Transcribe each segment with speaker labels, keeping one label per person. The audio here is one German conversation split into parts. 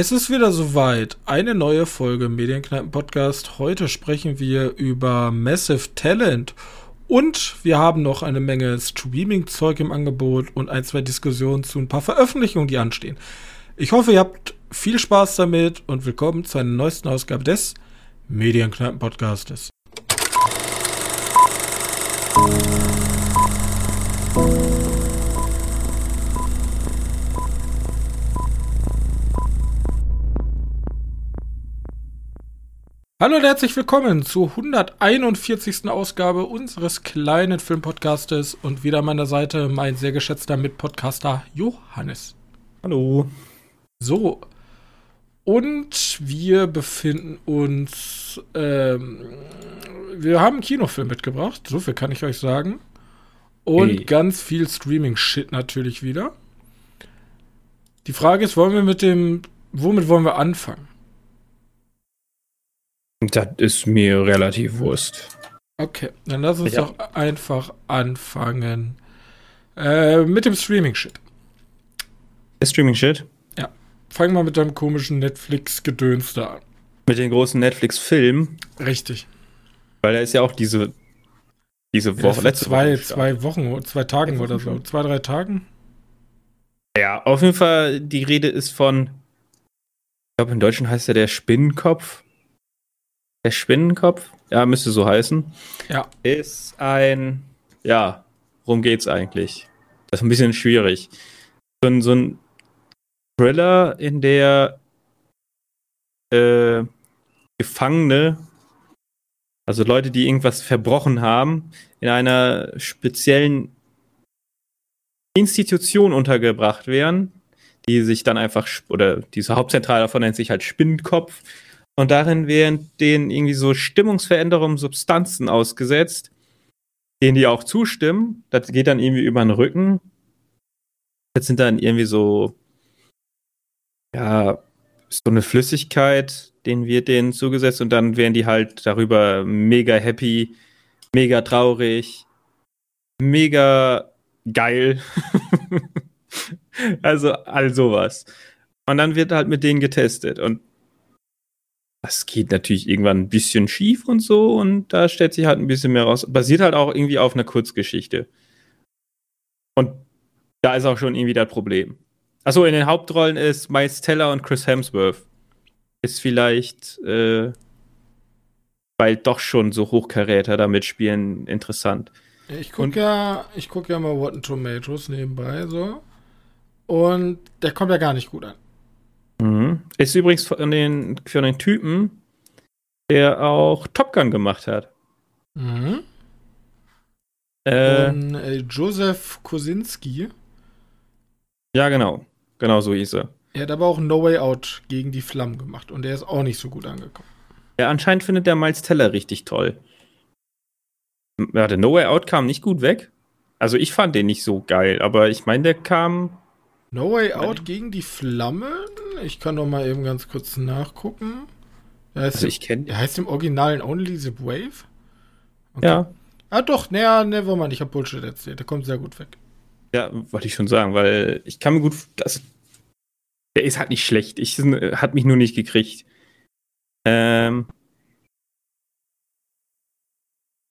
Speaker 1: Es ist wieder soweit. Eine neue Folge Medienkneipen Podcast. Heute sprechen wir über Massive Talent und wir haben noch eine Menge Streaming-Zeug im Angebot und ein, zwei Diskussionen zu ein paar Veröffentlichungen, die anstehen. Ich hoffe, ihr habt viel Spaß damit und willkommen zu einer neuesten Ausgabe des Medienkneipen Podcastes. Hallo und herzlich willkommen zur 141. Ausgabe unseres kleinen Filmpodcastes und wieder an meiner Seite mein sehr geschätzter Mitpodcaster Johannes.
Speaker 2: Hallo.
Speaker 1: So, und wir befinden uns, ähm, wir haben einen Kinofilm mitgebracht, so viel kann ich euch sagen. Und hey. ganz viel Streaming-Shit natürlich wieder. Die Frage ist, wollen wir mit dem, womit wollen wir anfangen?
Speaker 2: Das ist mir relativ Wurst.
Speaker 1: Okay, dann lass uns ja. doch einfach anfangen. Äh, mit dem Streaming-Shit.
Speaker 2: Der Streaming-Shit?
Speaker 1: Ja. Fang mal mit deinem komischen Netflix-Gedöns da an.
Speaker 2: Mit den großen Netflix-Filmen?
Speaker 1: Richtig.
Speaker 2: Weil da ist ja auch diese, diese Woche,
Speaker 1: letzte zwei, Woche zwei Wochen, zwei Tagen ja, oder so. Zwei, drei Tagen?
Speaker 2: Ja, auf jeden Fall, die Rede ist von, ich glaube, im Deutschen heißt er der Spinnenkopf. Der Spinnenkopf, ja, müsste so heißen.
Speaker 1: Ja.
Speaker 2: Ist ein, ja, worum geht's eigentlich? Das ist ein bisschen schwierig. So ein, so ein Thriller, in der äh, Gefangene, also Leute, die irgendwas verbrochen haben, in einer speziellen Institution untergebracht werden, die sich dann einfach, oder diese Hauptzentrale davon nennt sich halt Spinnenkopf und darin werden denen irgendwie so Stimmungsveränderungen, Substanzen ausgesetzt, denen die auch zustimmen. Das geht dann irgendwie über den Rücken. Das sind dann irgendwie so, ja, so eine Flüssigkeit, den wird denen zugesetzt und dann werden die halt darüber mega happy, mega traurig, mega geil. also all sowas. Und dann wird halt mit denen getestet und das geht natürlich irgendwann ein bisschen schief und so und da stellt sich halt ein bisschen mehr raus. Basiert halt auch irgendwie auf einer Kurzgeschichte. Und da ist auch schon irgendwie das Problem. Achso, in den Hauptrollen ist Miles Teller und Chris Hemsworth. Ist vielleicht, äh, weil doch schon so Hochkaräter da mitspielen, interessant.
Speaker 1: Ich gucke ja, ich guck ja mal Rotten Tomatoes nebenbei so. Und der kommt ja gar nicht gut an.
Speaker 2: Mhm. Ist übrigens von den, von den Typen, der auch Top Gun gemacht hat.
Speaker 1: Mhm. Äh, Und, äh, Joseph Kosinski.
Speaker 2: Ja, genau. Genau so hieß er.
Speaker 1: Er hat aber auch No Way Out gegen die Flammen gemacht und der ist auch nicht so gut angekommen.
Speaker 2: Ja, anscheinend findet der Miles Teller richtig toll. Ja, der No Way Out kam nicht gut weg. Also ich fand den nicht so geil, aber ich meine, der kam
Speaker 1: No Way Out gegen die Flammen? Ich kann doch mal eben ganz kurz nachgucken.
Speaker 2: Er heißt, also ich kenne.
Speaker 1: Er heißt im Originalen Only the Wave?
Speaker 2: Okay. Ja.
Speaker 1: Ah doch, naja, nevermind, ich habe Bullshit erzählt. Der kommt sehr gut weg.
Speaker 2: Ja, wollte ich schon sagen, weil ich kann mir gut. Das, der ist halt nicht schlecht. Ich hat mich nur nicht gekriegt. Ähm.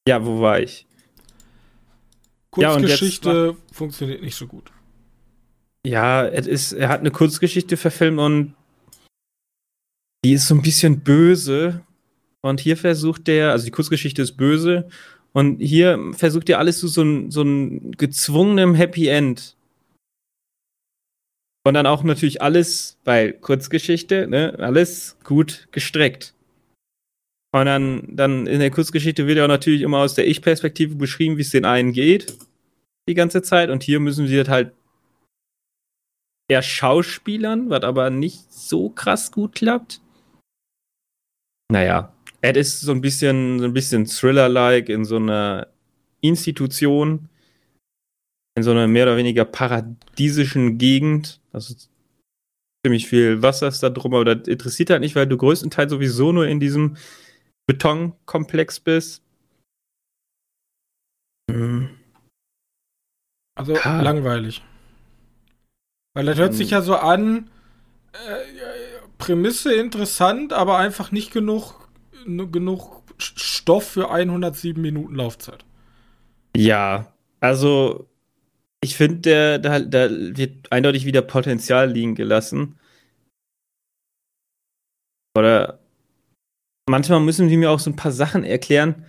Speaker 2: Ja, wo war ich?
Speaker 1: Kurzgeschichte ja, funktioniert nicht so gut.
Speaker 2: Ja, es ist, er hat eine Kurzgeschichte verfilmt und die ist so ein bisschen böse. Und hier versucht der, also die Kurzgeschichte ist böse. Und hier versucht er alles zu so, so, so ein gezwungenem Happy End. Und dann auch natürlich alles, weil Kurzgeschichte, ne, alles gut gestreckt. Und dann, dann in der Kurzgeschichte wird ja auch natürlich immer aus der Ich-Perspektive beschrieben, wie es den einen geht. Die ganze Zeit. Und hier müssen sie das halt eher Schauspielern, was aber nicht so krass gut klappt. Naja, Ed ist so ein bisschen, so ein bisschen Thriller-like in so einer Institution, in so einer mehr oder weniger paradiesischen Gegend. Also ziemlich viel Wasser ist da drum, aber das interessiert halt nicht, weil du größtenteils sowieso nur in diesem Betonkomplex bist.
Speaker 1: Also ah. langweilig. Weil das hört sich ja so an, äh, Prämisse interessant, aber einfach nicht genug, genug Stoff für 107 Minuten Laufzeit.
Speaker 2: Ja, also ich finde, da, da wird eindeutig wieder Potenzial liegen gelassen. Oder manchmal müssen die mir auch so ein paar Sachen erklären,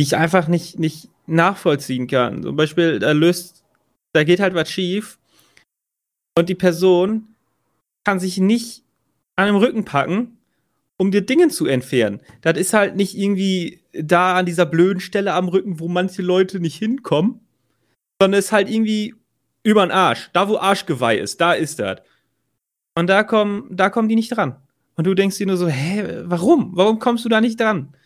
Speaker 2: die ich einfach nicht, nicht nachvollziehen kann. Zum Beispiel, da löst, da geht halt was schief und die Person kann sich nicht an dem Rücken packen, um dir Dinge zu entfernen. Das ist halt nicht irgendwie da an dieser blöden Stelle am Rücken, wo manche Leute nicht hinkommen, sondern ist halt irgendwie über den Arsch. Da, wo Arschgeweih ist, da ist das. Und da kommen, da kommen die nicht dran. Und du denkst dir nur so, hä, warum? Warum kommst du da nicht dran?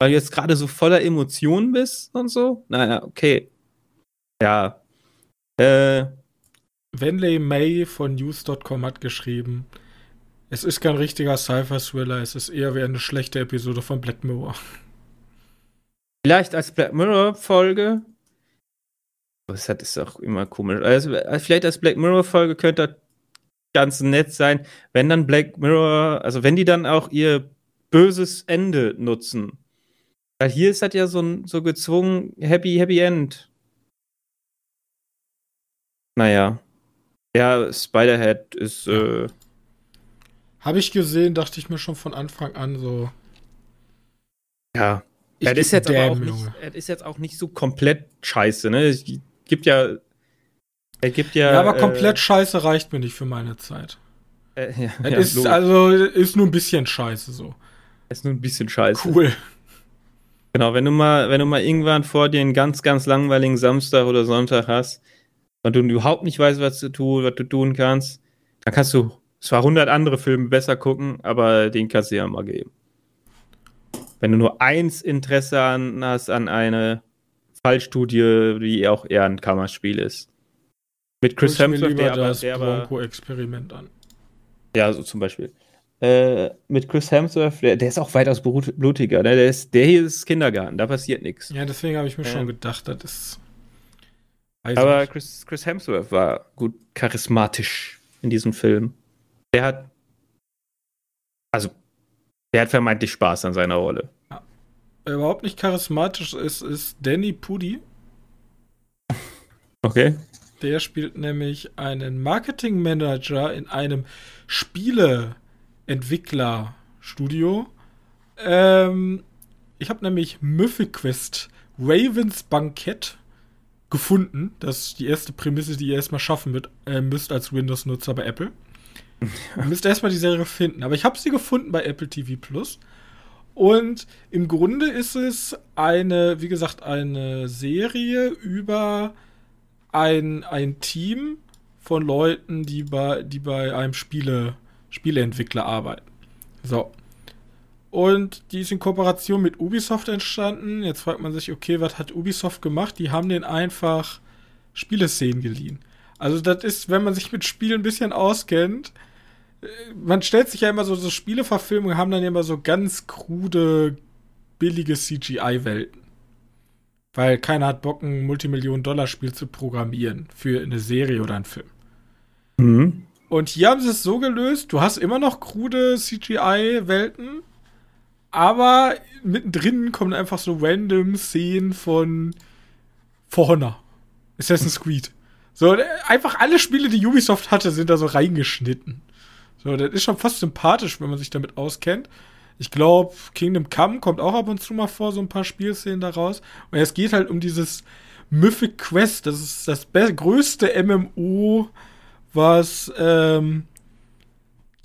Speaker 2: Weil du jetzt gerade so voller Emotionen bist und so? Naja, okay. Ja.
Speaker 1: Äh. Wenley May von News.com hat geschrieben, es ist kein richtiger Cypher-Thriller, es ist eher wie eine schlechte Episode von Black Mirror.
Speaker 2: Vielleicht als Black Mirror-Folge. Das ist auch immer komisch. Also, vielleicht als Black Mirror-Folge könnte ganz nett sein, wenn dann Black Mirror, also wenn die dann auch ihr böses Ende nutzen. Weil hier ist das ja so, so gezwungen Happy, Happy End. Naja. Ja, Spiderhead ist. Äh,
Speaker 1: Habe ich gesehen, dachte ich mir schon von Anfang an so.
Speaker 2: Ja. Ich das ist, jetzt aber auch nicht, das ist jetzt auch nicht so komplett scheiße, ne? Es gibt ja
Speaker 1: er gibt ja. Ja, aber komplett äh, scheiße reicht mir nicht für meine Zeit. Äh, ja, ja, ist, logisch. also ist nur ein bisschen scheiße so.
Speaker 2: Ist nur ein bisschen scheiße.
Speaker 1: Cool.
Speaker 2: Genau, wenn du mal, wenn du mal irgendwann vor dir einen ganz, ganz langweiligen Samstag oder Sonntag hast und du überhaupt nicht weißt, was du tun, was du tun kannst, dann kannst du zwar 100 andere Filme besser gucken, aber den kannst du ja mal geben. Wenn du nur eins Interesse an, hast an eine Fallstudie, die auch eher ein Kammerspiel ist, mit Chris Hemsworth,
Speaker 1: der das der Bronco-Experiment an.
Speaker 2: Ja, so zum Beispiel. Äh, mit Chris Hemsworth, der, der, ist auch weitaus blutiger. Ne? Der, ist, der hier ist Kindergarten, da passiert nichts.
Speaker 1: Ja, deswegen habe ich mir ja. schon gedacht, das ist.
Speaker 2: Aber Chris, Chris Hemsworth war gut charismatisch in diesem Film. Der hat. Also, der hat vermeintlich Spaß an seiner Rolle. Ja.
Speaker 1: Überhaupt nicht charismatisch ist, ist Danny Pudi.
Speaker 2: Okay.
Speaker 1: Der spielt nämlich einen Marketingmanager in einem Spieleentwicklerstudio. Ähm, ich habe nämlich Mythic Quest Ravens Bankett gefunden. Das ist die erste Prämisse, die ihr erstmal schaffen mit, äh, müsst als Windows-Nutzer bei Apple. ihr müsst erstmal die Serie finden. Aber ich habe sie gefunden bei Apple TV Plus. Und im Grunde ist es eine, wie gesagt, eine Serie über ein, ein Team von Leuten, die bei, die bei einem Spiele, Spieleentwickler arbeiten. So. Und die ist in Kooperation mit Ubisoft entstanden. Jetzt fragt man sich, okay, was hat Ubisoft gemacht? Die haben den einfach Spieleszenen geliehen. Also das ist, wenn man sich mit Spielen ein bisschen auskennt, äh, man stellt sich ja immer so, so Spieleverfilmungen haben dann ja immer so ganz krude, billige CGI-Welten. Weil keiner hat Bock, ein Multimillionen-Dollar-Spiel zu programmieren für eine Serie oder einen Film. Mhm. Und hier haben sie es so gelöst, du hast immer noch krude CGI-Welten, aber mittendrin kommen einfach so random Szenen von For Honor, Assassin's Creed. So, einfach alle Spiele, die Ubisoft hatte, sind da so reingeschnitten. So, das ist schon fast sympathisch, wenn man sich damit auskennt. Ich glaube, Kingdom Come kommt auch ab und zu mal vor, so ein paar Spielszenen daraus. Und es geht halt um dieses Mythic Quest. Das ist das größte MMO, was ähm,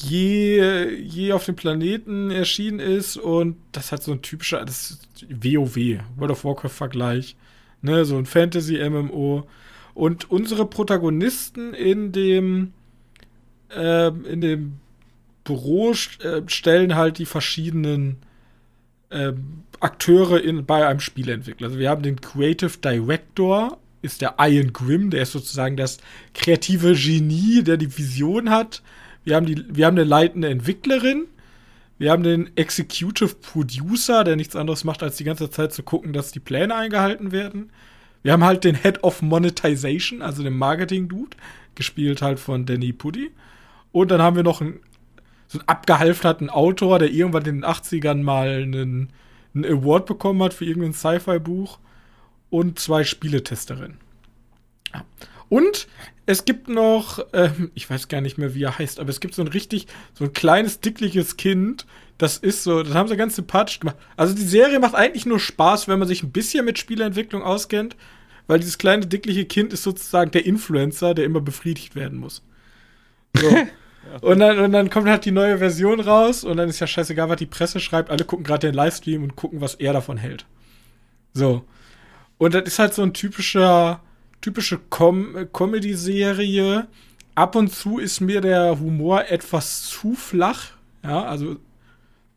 Speaker 1: je, je auf dem Planeten erschienen ist. Und das hat so ein typischer, das ist WoW, World of Warcraft-Vergleich. Ne, so ein Fantasy-MMO. Und unsere Protagonisten in dem, äh, in dem Büro äh, stellen halt die verschiedenen äh, Akteure in, bei einem Spieleentwickler. Also wir haben den Creative Director, ist der Ian Grimm, der ist sozusagen das kreative Genie, der die Vision hat. Wir haben, die, wir haben eine leitende Entwicklerin. Wir haben den Executive Producer, der nichts anderes macht, als die ganze Zeit zu gucken, dass die Pläne eingehalten werden. Wir haben halt den Head of Monetization, also den Marketing-Dude, gespielt halt von Danny Puddy. Und dann haben wir noch einen so einen abgehalfterten Autor, der irgendwann in den 80ern mal einen, einen Award bekommen hat für irgendein Sci-Fi-Buch und zwei Spieletesterinnen. Ja. Und es gibt noch, ähm, ich weiß gar nicht mehr, wie er heißt, aber es gibt so ein richtig, so ein kleines, dickliches Kind. Das ist so, das haben sie ganz sympathisch gemacht. Also die Serie macht eigentlich nur Spaß, wenn man sich ein bisschen mit Spieleentwicklung auskennt, weil dieses kleine, dickliche Kind ist sozusagen der Influencer, der immer befriedigt werden muss. So. Und dann, und dann kommt halt die neue Version raus und dann ist ja scheißegal, was die Presse schreibt. Alle gucken gerade den Livestream und gucken, was er davon hält. So. Und das ist halt so ein typischer, typische Com Comedy-Serie. Ab und zu ist mir der Humor etwas zu flach. Ja, also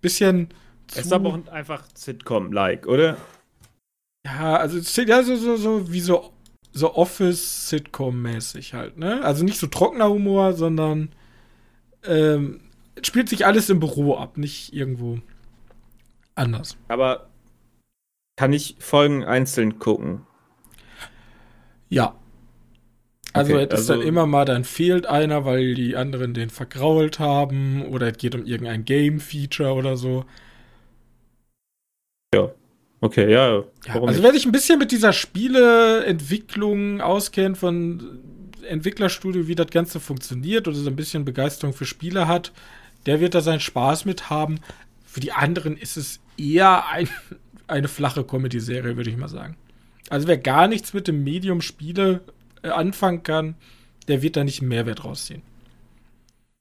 Speaker 1: bisschen
Speaker 2: zu. Es ist aber auch einfach Sitcom-like, oder?
Speaker 1: Ja, also ja, so, so, so wie so, so Office-Sitcom-mäßig halt, ne? Also nicht so trockener Humor, sondern ähm, spielt sich alles im Büro ab, nicht irgendwo anders.
Speaker 2: Aber kann ich Folgen einzeln gucken?
Speaker 1: Ja. Also okay, es ist also, dann immer mal, dann fehlt einer, weil die anderen den vergrault haben oder es geht um irgendein Game-Feature oder so.
Speaker 2: Ja. Okay, ja.
Speaker 1: ja also nicht? wer sich ein bisschen mit dieser Spieleentwicklung auskennt von Entwicklerstudio, wie das Ganze funktioniert oder so ein bisschen Begeisterung für Spiele hat, der wird da seinen Spaß mit haben. Für die anderen ist es eher ein, eine flache Comedy-Serie, würde ich mal sagen. Also wer gar nichts mit dem Medium Spiele äh, anfangen kann, der wird da nicht einen Mehrwert rausziehen.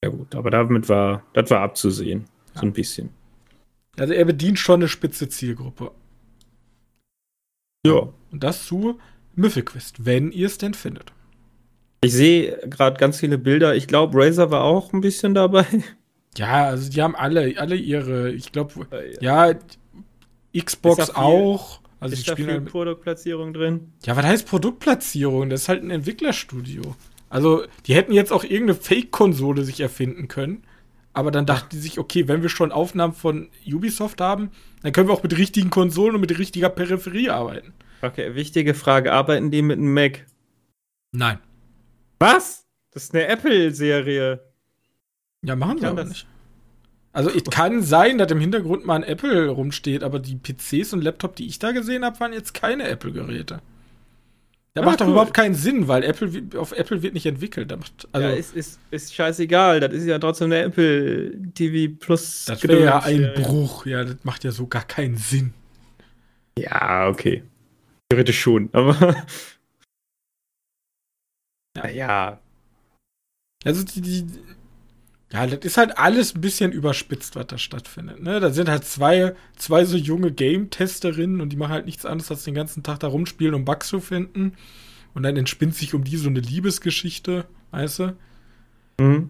Speaker 2: Ja gut, aber damit war, das war abzusehen. Ja. So ein bisschen.
Speaker 1: Also er bedient schon eine spitze Zielgruppe. Ja. Und das zu Müffelquist, wenn ihr es denn findet.
Speaker 2: Ich sehe gerade ganz viele Bilder. Ich glaube, Razer war auch ein bisschen dabei.
Speaker 1: Ja, also die haben alle, alle ihre, ich glaube, äh, ja. ja, Xbox auch. Also
Speaker 2: ist da viel halt Produktplatzierung drin?
Speaker 1: Ja, was heißt Produktplatzierung? Das ist halt ein Entwicklerstudio. Also, die hätten jetzt auch irgendeine Fake-Konsole sich erfinden können. Aber dann dachten die sich, okay, wenn wir schon Aufnahmen von Ubisoft haben, dann können wir auch mit richtigen Konsolen und mit richtiger Peripherie arbeiten.
Speaker 2: Okay, wichtige Frage. Arbeiten die mit einem Mac?
Speaker 1: Nein.
Speaker 2: Was? Das ist eine Apple-Serie.
Speaker 1: Ja, machen sie aber nicht. Also es kann sein, dass im Hintergrund mal ein Apple rumsteht, aber die PCs und Laptop, die ich da gesehen habe, waren jetzt keine Apple-Geräte. Da ah, macht doch überhaupt keinen Sinn, weil Apple auf Apple wird nicht entwickelt. Macht,
Speaker 2: also ja, ist, ist, ist scheißegal. Das ist ja trotzdem eine Apple TV Plus.
Speaker 1: Das wäre ja ein Bruch. Ja, das macht ja so gar keinen Sinn.
Speaker 2: Ja, okay. Theoretisch schon, aber
Speaker 1: naja. Also die, die, ja, das ist halt alles ein bisschen überspitzt, was da stattfindet. Ne? Da sind halt zwei, zwei so junge Game-Testerinnen und die machen halt nichts anderes, als den ganzen Tag da rumspielen, um Bugs zu finden. Und dann entspinnt sich um die so eine Liebesgeschichte, weißt du? Mhm.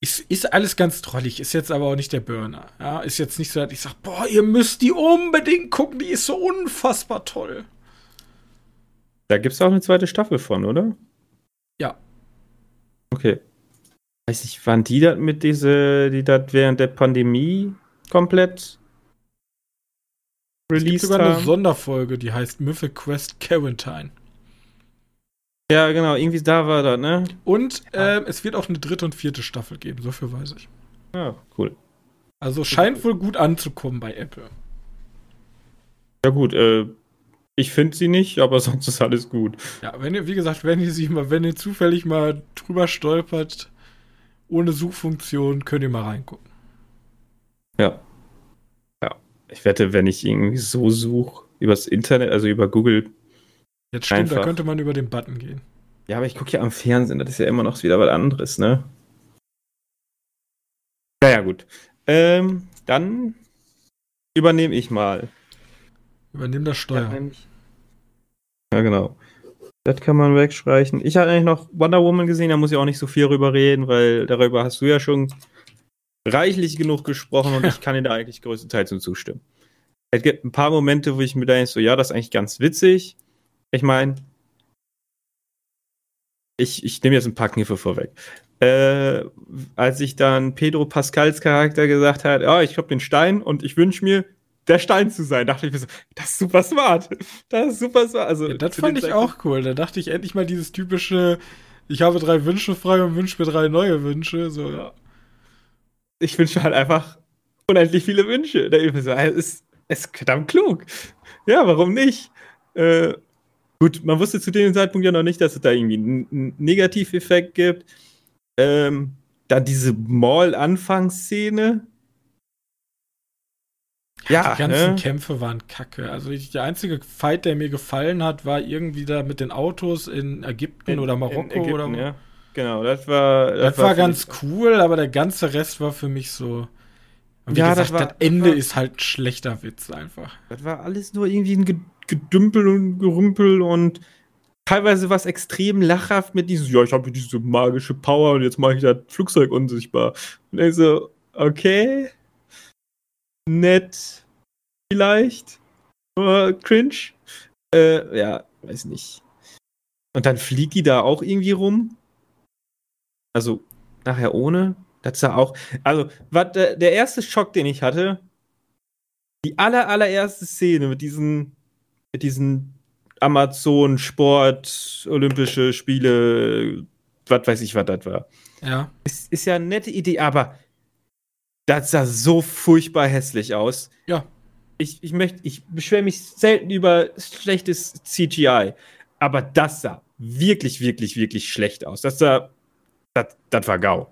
Speaker 1: Ist, ist alles ganz trollig, ist jetzt aber auch nicht der Burner. Ja? Ist jetzt nicht so, dass ich sage, boah, ihr müsst die unbedingt gucken, die ist so unfassbar toll.
Speaker 2: Da gibt es auch eine zweite Staffel von, oder?
Speaker 1: Ja.
Speaker 2: Okay. Weiß ich, waren die das mit diese, die das während der Pandemie komplett
Speaker 1: released es gibt sogar haben? eine Sonderfolge, die heißt Mythic Quest Quarantine.
Speaker 2: Ja, genau, irgendwie da war das, ne?
Speaker 1: Und äh, es wird auch eine dritte und vierte Staffel geben, so viel weiß ich.
Speaker 2: Ja, cool.
Speaker 1: Also scheint wohl gut anzukommen bei Apple.
Speaker 2: Ja gut, äh, ich finde sie nicht, aber sonst ist alles gut.
Speaker 1: Ja, wenn ihr, wie gesagt, wenn ihr sie mal, wenn ihr zufällig mal drüber stolpert, ohne Suchfunktion, könnt ihr mal reingucken.
Speaker 2: Ja. Ja. Ich wette, wenn ich irgendwie so suche, übers Internet, also über Google.
Speaker 1: Jetzt stimmt, einfach. da könnte man über den Button gehen.
Speaker 2: Ja, aber ich gucke ja am Fernsehen, das ist ja immer noch wieder was anderes, ne? Naja, gut. Ähm, dann übernehme ich mal.
Speaker 1: Übernimm das Steuer. Ja,
Speaker 2: ja, genau. Das kann man wegstreichen. Ich habe eigentlich noch Wonder Woman gesehen, da muss ich auch nicht so viel drüber reden, weil darüber hast du ja schon reichlich genug gesprochen und ich kann dir da eigentlich größtenteils zustimmen. Es gibt ein paar Momente, wo ich mir denke, so, ja, das ist eigentlich ganz witzig. Ich meine, ich, ich nehme jetzt ein paar Kniffe vorweg. Äh, als ich dann Pedro Pascals Charakter gesagt hat, ja, ich habe den Stein und ich wünsche mir, der Stein zu sein. Dachte ich mir so, das ist super smart. Das ist super smart. Also,
Speaker 1: ja, das fand ich auch cool. Da dachte ich endlich mal dieses typische, ich habe drei Wünsche frei und wünsche mir drei neue Wünsche. So, ja.
Speaker 2: ich wünsche halt einfach unendlich viele Wünsche. Der es ist, ist verdammt klug. Ja, warum nicht? Äh, gut, man wusste zu dem Zeitpunkt ja noch nicht, dass es da irgendwie einen Negativeffekt gibt. Ähm, dann diese Mall-Anfangsszene.
Speaker 1: Ja, die ganzen ne? Kämpfe waren kacke. Also der einzige Fight, der mir gefallen hat, war irgendwie da mit den Autos in Ägypten in, oder Marokko Ägypten, oder
Speaker 2: ja. Genau, das war.
Speaker 1: Das, das war, war ganz cool, aber der ganze Rest war für mich so. Und wie ja, gesagt, das, war, das Ende das war, ist halt ein schlechter Witz einfach.
Speaker 2: Das war alles nur irgendwie ein Gedümpel und Gerümpel und teilweise was extrem lachhaft mit diesem, ja, ich habe diese magische Power und jetzt mache ich das Flugzeug unsichtbar. Und ich so, okay, nett, vielleicht, aber cringe. Äh, ja, weiß nicht. Und dann fliegt die da auch irgendwie rum. Also nachher ohne. Das sah auch. Also, was, der, der erste Schock, den ich hatte, die aller, allererste Szene mit diesen, mit diesen Amazon Sport, Olympische Spiele, was weiß ich, was das war.
Speaker 1: Ja.
Speaker 2: Ist, ist ja eine nette Idee, aber das sah so furchtbar hässlich aus.
Speaker 1: Ja.
Speaker 2: Ich, ich möchte, ich beschwere mich selten über schlechtes CGI, aber das sah wirklich, wirklich, wirklich schlecht aus. Das sah das, das war GAU.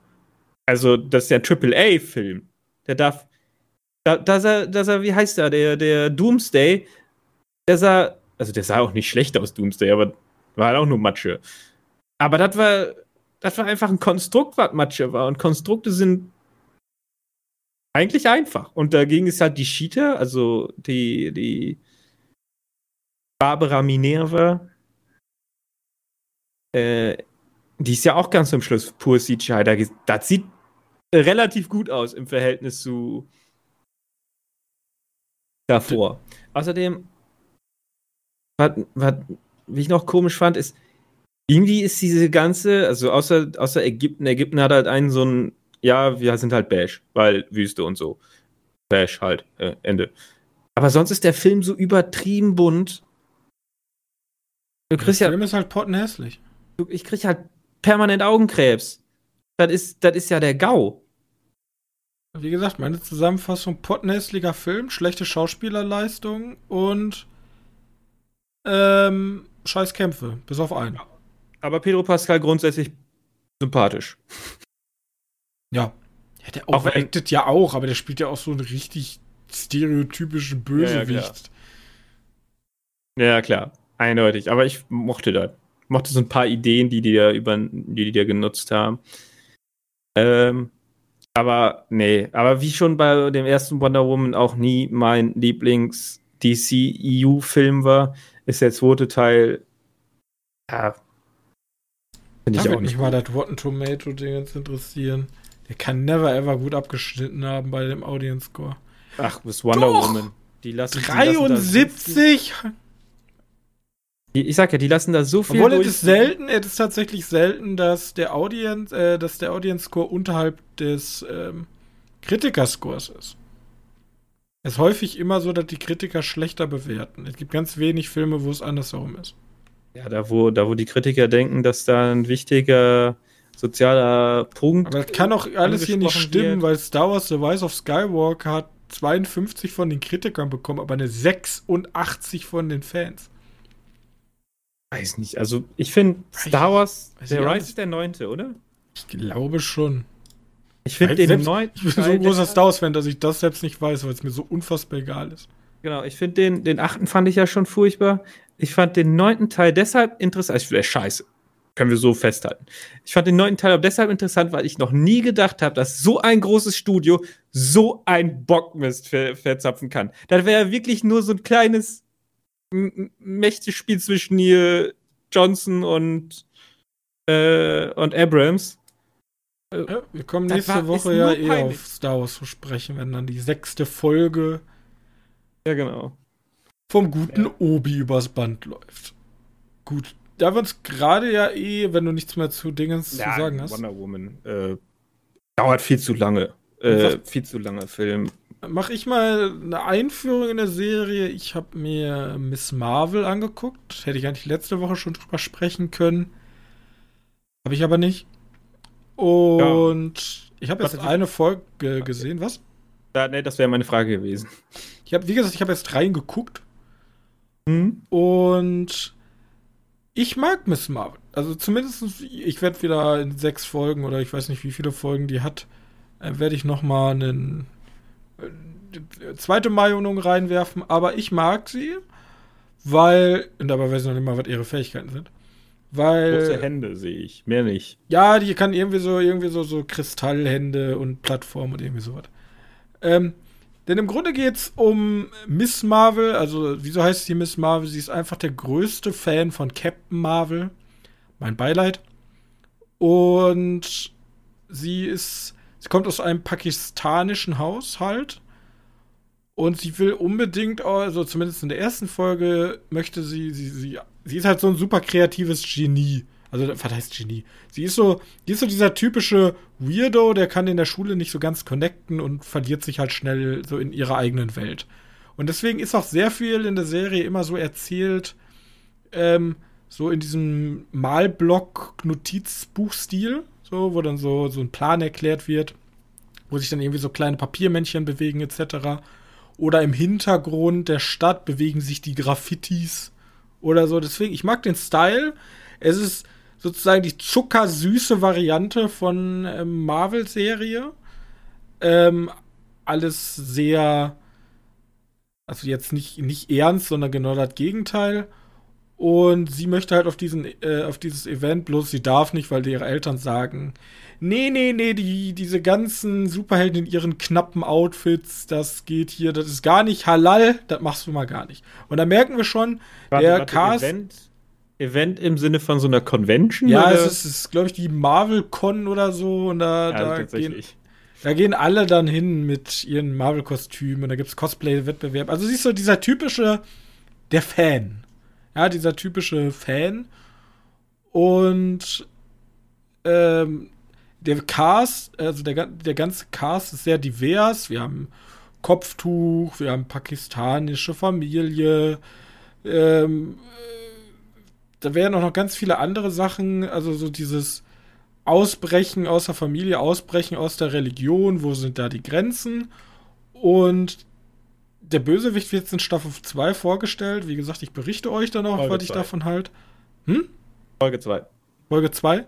Speaker 2: Also, das ist ja ein AAA-Film. Der darf. Da, da sah, da sah, wie heißt der? Der, der Doomsday. Der sah. Also, der sah auch nicht schlecht aus, Doomsday, aber war halt auch nur Matsche. Aber das war. Das war einfach ein Konstrukt, was Matsche war. Und Konstrukte sind eigentlich einfach. Und dagegen ist halt die Cheetah, also die, die Barbara Minerva, äh, die ist ja auch ganz zum Schluss pur CGI. Das sieht relativ gut aus im Verhältnis zu davor. Außerdem, was, was ich noch komisch fand, ist, irgendwie ist diese ganze, also außer, außer Ägypten, Ägypten hat halt einen so ein, ja, wir sind halt beige, weil Wüste und so. Beige halt, äh, Ende. Aber sonst ist der Film so übertrieben bunt.
Speaker 1: Du kriegst der ja, Film ist halt pottenhässlich.
Speaker 2: Ich krieg halt permanent Augenkrebs. Das ist, das ist ja der GAU.
Speaker 1: Wie gesagt, meine Zusammenfassung: pottenhässlicher Film, schlechte Schauspielerleistung und ähm, scheiß Kämpfe, bis auf einen.
Speaker 2: Aber Pedro Pascal grundsätzlich sympathisch.
Speaker 1: Ja. ja der overacted ja auch, aber der spielt ja auch so einen richtig stereotypischen Bösewicht.
Speaker 2: Ja, ja, klar. Ja, klar. Eindeutig. Aber ich mochte das mochte so ein paar Ideen, die die da über, die die da genutzt haben. Ähm, aber nee, aber wie schon bei dem ersten Wonder Woman auch nie mein Lieblings DC EU Film war, ist der zweite Teil ja
Speaker 1: finde ich auch nicht mal das Rotten Tomato Ding jetzt interessieren. Der kann never ever gut abgeschnitten haben bei dem Audience Score.
Speaker 2: Ach, bis Wonder Doch! Woman.
Speaker 1: Die lassen 73 die
Speaker 2: ich sag ja, die lassen da so viel.
Speaker 1: Obwohl es ist selten, es ist tatsächlich selten, dass der Audience, äh, dass der Audience Score unterhalb des ähm, Kritikerscores ist. Es ist häufig immer so, dass die Kritiker schlechter bewerten. Es gibt ganz wenig Filme, wo es andersherum ist.
Speaker 2: Ja, da wo, da wo die Kritiker denken, dass da ein wichtiger sozialer Punkt.
Speaker 1: Aber das kann auch alles hier nicht stimmen, wird. weil Star Wars The Rise of Skywalker hat 52 von den Kritikern bekommen, aber eine 86 von den Fans.
Speaker 2: Weiß nicht, also ich finde Star Wars, der Rise ist der neunte, oder?
Speaker 1: Ich glaube schon.
Speaker 2: Ich finde den neunten.
Speaker 1: Ich bin so ein großer Star Wars-Fan, dass ich das selbst nicht weiß, weil es mir so unfassbar egal ist.
Speaker 2: Genau, ich finde den, den achten fand ich ja schon furchtbar. Ich fand den neunten Teil deshalb interessant. Ich finde, scheiße. Können wir so festhalten. Ich fand den neunten Teil auch deshalb interessant, weil ich noch nie gedacht habe, dass so ein großes Studio so ein Bockmist ver verzapfen kann. Das wäre ja wirklich nur so ein kleines mächtiges Spiel zwischen hier Johnson und, äh, und Abrams.
Speaker 1: Ja, wir kommen nächste war, Woche ja eh auf Star Wars zu sprechen, wenn dann die sechste Folge
Speaker 2: ja, genau.
Speaker 1: vom guten ja. Obi übers Band läuft. Gut, da wir uns gerade ja eh, wenn du nichts mehr zu Dingens ja, zu sagen hast.
Speaker 2: Wonder Woman äh, dauert viel zu lange. Äh, viel zu lange Film
Speaker 1: mache ich mal eine Einführung in der Serie. Ich habe mir Miss Marvel angeguckt. Hätte ich eigentlich letzte Woche schon drüber sprechen können. Habe ich aber nicht. Und Ich habe jetzt eine Folge okay. gesehen, was?
Speaker 2: Ja, nee, das wäre meine Frage gewesen.
Speaker 1: Ich habe, wie gesagt, ich habe jetzt reingeguckt. Mhm. Und ich mag Miss Marvel. Also zumindest, ich werde wieder in sechs Folgen oder ich weiß nicht, wie viele Folgen die hat, äh, werde ich noch mal eine äh, zweite Meinung reinwerfen. Aber ich mag sie, weil, und dabei weiß ich noch nicht mal, was ihre Fähigkeiten sind. Weil.
Speaker 2: Große Hände sehe ich, mehr nicht.
Speaker 1: Ja, die kann irgendwie so, irgendwie so, so Kristallhände und Plattform und irgendwie sowas. Ähm, denn im Grunde geht es um Miss Marvel, also wieso heißt sie Miss Marvel? Sie ist einfach der größte Fan von Captain Marvel. Mein Beileid. Und sie ist, sie kommt aus einem pakistanischen Haushalt. Und sie will unbedingt, also zumindest in der ersten Folge, möchte sie, sie, sie, sie ist halt so ein super kreatives Genie. Also, was heißt Genie? Sie ist so, die ist so dieser typische Weirdo, der kann in der Schule nicht so ganz connecten und verliert sich halt schnell so in ihrer eigenen Welt. Und deswegen ist auch sehr viel in der Serie immer so erzählt, ähm, so in diesem Malblock-Notizbuchstil, so, wo dann so, so ein Plan erklärt wird, wo sich dann irgendwie so kleine Papiermännchen bewegen, etc. Oder im Hintergrund der Stadt bewegen sich die Graffitis oder so. Deswegen, ich mag den Style. Es ist sozusagen die zuckersüße Variante von ähm, Marvel-Serie. Ähm, alles sehr, also jetzt nicht, nicht ernst, sondern genau das Gegenteil. Und sie möchte halt auf diesen, äh, auf dieses Event, bloß sie darf nicht, weil ihre Eltern sagen, nee, nee, nee, die, diese ganzen Superhelden in ihren knappen Outfits, das geht hier, das ist gar nicht halal, das machst du mal gar nicht. Und da merken wir schon, warte, der Cast.
Speaker 2: Event? Event im Sinne von so einer Convention?
Speaker 1: Ja, oder? es ist, ist glaube ich, die Marvel-Con oder so. Und da, ja, da, gehen, da gehen alle dann hin mit ihren Marvel-Kostümen und da gibt es Cosplay-Wettbewerb. Also siehst du, dieser typische, der Fan. Ja, dieser typische Fan. Und ähm, der Cast, also der, der ganze Cast ist sehr divers. Wir haben Kopftuch, wir haben pakistanische Familie, ähm, da wären auch noch ganz viele andere Sachen, also so dieses Ausbrechen aus der Familie, Ausbrechen aus der Religion, wo sind da die Grenzen? Und der Bösewicht wird jetzt in Staffel 2 vorgestellt. Wie gesagt, ich berichte euch dann auch, was ich davon halt.
Speaker 2: Hm? Folge 2.
Speaker 1: Folge 2.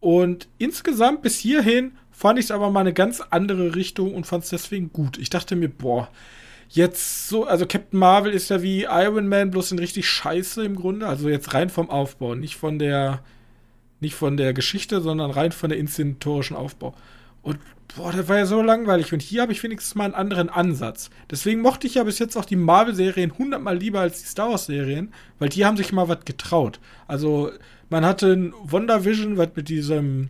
Speaker 1: Und insgesamt bis hierhin fand ich es aber mal eine ganz andere Richtung und fand es deswegen gut. Ich dachte mir, boah, jetzt so, also Captain Marvel ist ja wie Iron Man, bloß in richtig scheiße im Grunde. Also jetzt rein vom Aufbau, nicht von der, nicht von der Geschichte, sondern rein von der inszenatorischen Aufbau. Und boah, das war ja so langweilig. Und hier habe ich wenigstens mal einen anderen Ansatz. Deswegen mochte ich ja bis jetzt auch die Marvel-Serien hundertmal lieber als die Star Wars-Serien, weil die haben sich mal was getraut. Also, man hatte ein WandaVision, was mit diesem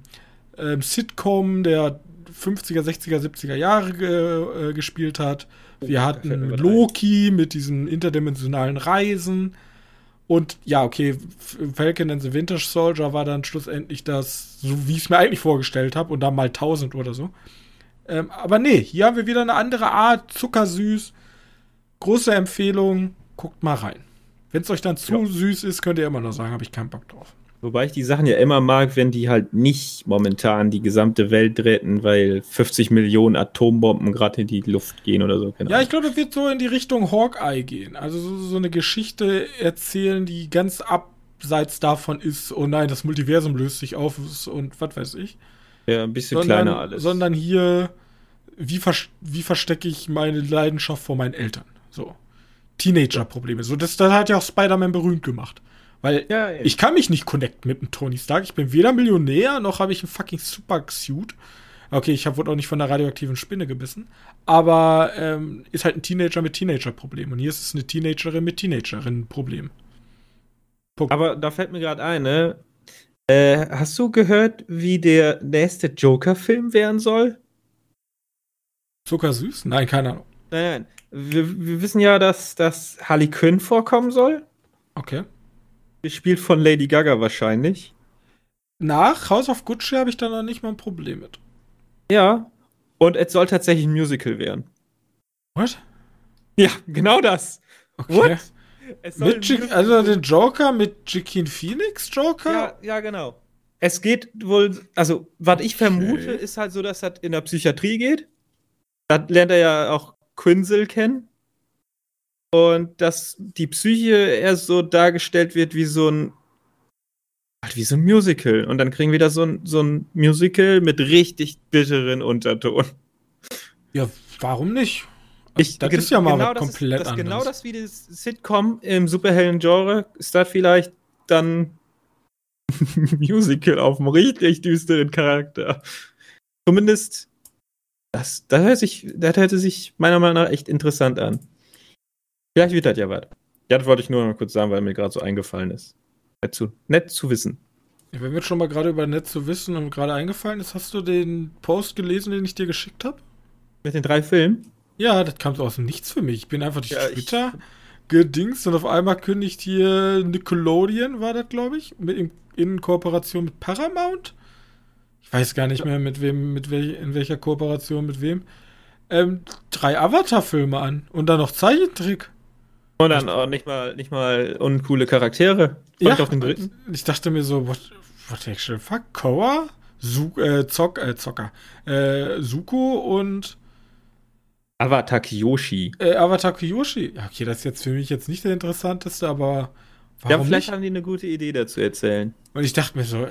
Speaker 1: ähm, Sitcom der 50er, 60er, 70er Jahre ge äh, gespielt hat. Wir hatten Loki mit diesen interdimensionalen Reisen. Und ja, okay, Falcon and the Winter Soldier war dann schlussendlich das, so wie ich es mir eigentlich vorgestellt habe, und dann mal 1000 oder so. Ähm, aber nee, hier haben wir wieder eine andere Art, zuckersüß. Große Empfehlung, guckt mal rein. Wenn es euch dann zu ja. süß ist, könnt ihr immer noch sagen, habe ich keinen Bock drauf.
Speaker 2: Wobei ich die Sachen ja immer mag, wenn die halt nicht momentan die gesamte Welt retten, weil 50 Millionen Atombomben gerade in die Luft gehen oder so.
Speaker 1: Genau. Ja, ich glaube, das wird so in die Richtung Hawkeye gehen. Also so, so, eine Geschichte erzählen, die ganz abseits davon ist, oh nein, das Multiversum löst sich auf und was weiß ich.
Speaker 2: Ja, ein bisschen sondern, kleiner alles.
Speaker 1: Sondern hier, wie, vers wie verstecke ich meine Leidenschaft vor meinen Eltern? So. Teenager-Probleme. So, das, das hat ja auch Spider-Man berühmt gemacht. Weil ja, ich kann mich nicht connecten mit einem Tony Stark. Ich bin weder Millionär, noch habe ich einen fucking Super-Suit. Okay, ich wurde auch nicht von der radioaktiven Spinne gebissen. Aber ähm, ist halt ein Teenager mit Teenager-Problem. Und hier ist es eine Teenagerin mit Teenagerin-Problem.
Speaker 2: Aber da fällt mir gerade ein, ne? Äh, hast du gehört, wie der nächste Joker-Film werden soll?
Speaker 1: Zuckersüß? Nein, keine Ahnung.
Speaker 2: Nein, nein. Wir, wir wissen ja, dass, dass Harley Quinn vorkommen soll.
Speaker 1: Okay.
Speaker 2: Gespielt von Lady Gaga wahrscheinlich.
Speaker 1: Nach House of Gucci habe ich da noch nicht mal ein Problem mit.
Speaker 2: Ja. Und es soll tatsächlich ein Musical werden.
Speaker 1: What?
Speaker 2: Ja, genau das.
Speaker 1: Okay. What? mit also den Joker mit Joaquin Phoenix Joker?
Speaker 2: Ja, ja, genau. es geht wohl, also, was ich vermute, ist halt so, dass das in der Psychiatrie geht. Da lernt er ja auch Quinzel kennen. Und dass die Psyche eher so dargestellt wird wie so ein halt wie so ein Musical. Und dann kriegen wir wieder so ein, so ein Musical mit richtig bitteren Unterton.
Speaker 1: Ja, warum nicht?
Speaker 2: Ich, das ist ja mal genau komplett das, das Genau das wie das Sitcom im Superhelden-Genre ist das vielleicht dann Musical auf einem richtig düsteren Charakter. Zumindest, das, das, hört sich, das hört sich meiner Meinung nach echt interessant an. Vielleicht wird das ja was. Ja, das wollte ich nur noch kurz sagen, weil mir gerade so eingefallen ist. Nett zu, nett zu wissen.
Speaker 1: Wenn wir schon mal gerade über nett zu wissen und gerade eingefallen ist, hast du den Post gelesen, den ich dir geschickt habe?
Speaker 2: Mit den drei Filmen?
Speaker 1: Ja, das kam so aus dem Nichts für mich. Ich bin einfach durch ja, Twitter gedingst und auf einmal kündigt hier Nickelodeon, war das, glaube ich, mit, in, in, Kooperation mit Paramount. Ich weiß gar nicht mehr, mit wem, mit wel, in welcher Kooperation, mit wem. Ähm, drei Avatar-Filme an und dann noch Zeichentrick.
Speaker 2: Und dann auch nicht mal, nicht mal uncoole Charaktere.
Speaker 1: Ja, auf den dritten. Ich dachte mir so, what, what the actual fuck? Koa? Su äh, Zock, äh, Zocker. Äh, Suko und
Speaker 2: Avatar Kyoshi.
Speaker 1: Äh, Avatar Kyoshi. Ja, okay, das ist jetzt für mich jetzt nicht der interessanteste, aber
Speaker 2: warum Ja, vielleicht nicht? haben die eine gute Idee dazu erzählen.
Speaker 1: Und ich dachte mir so,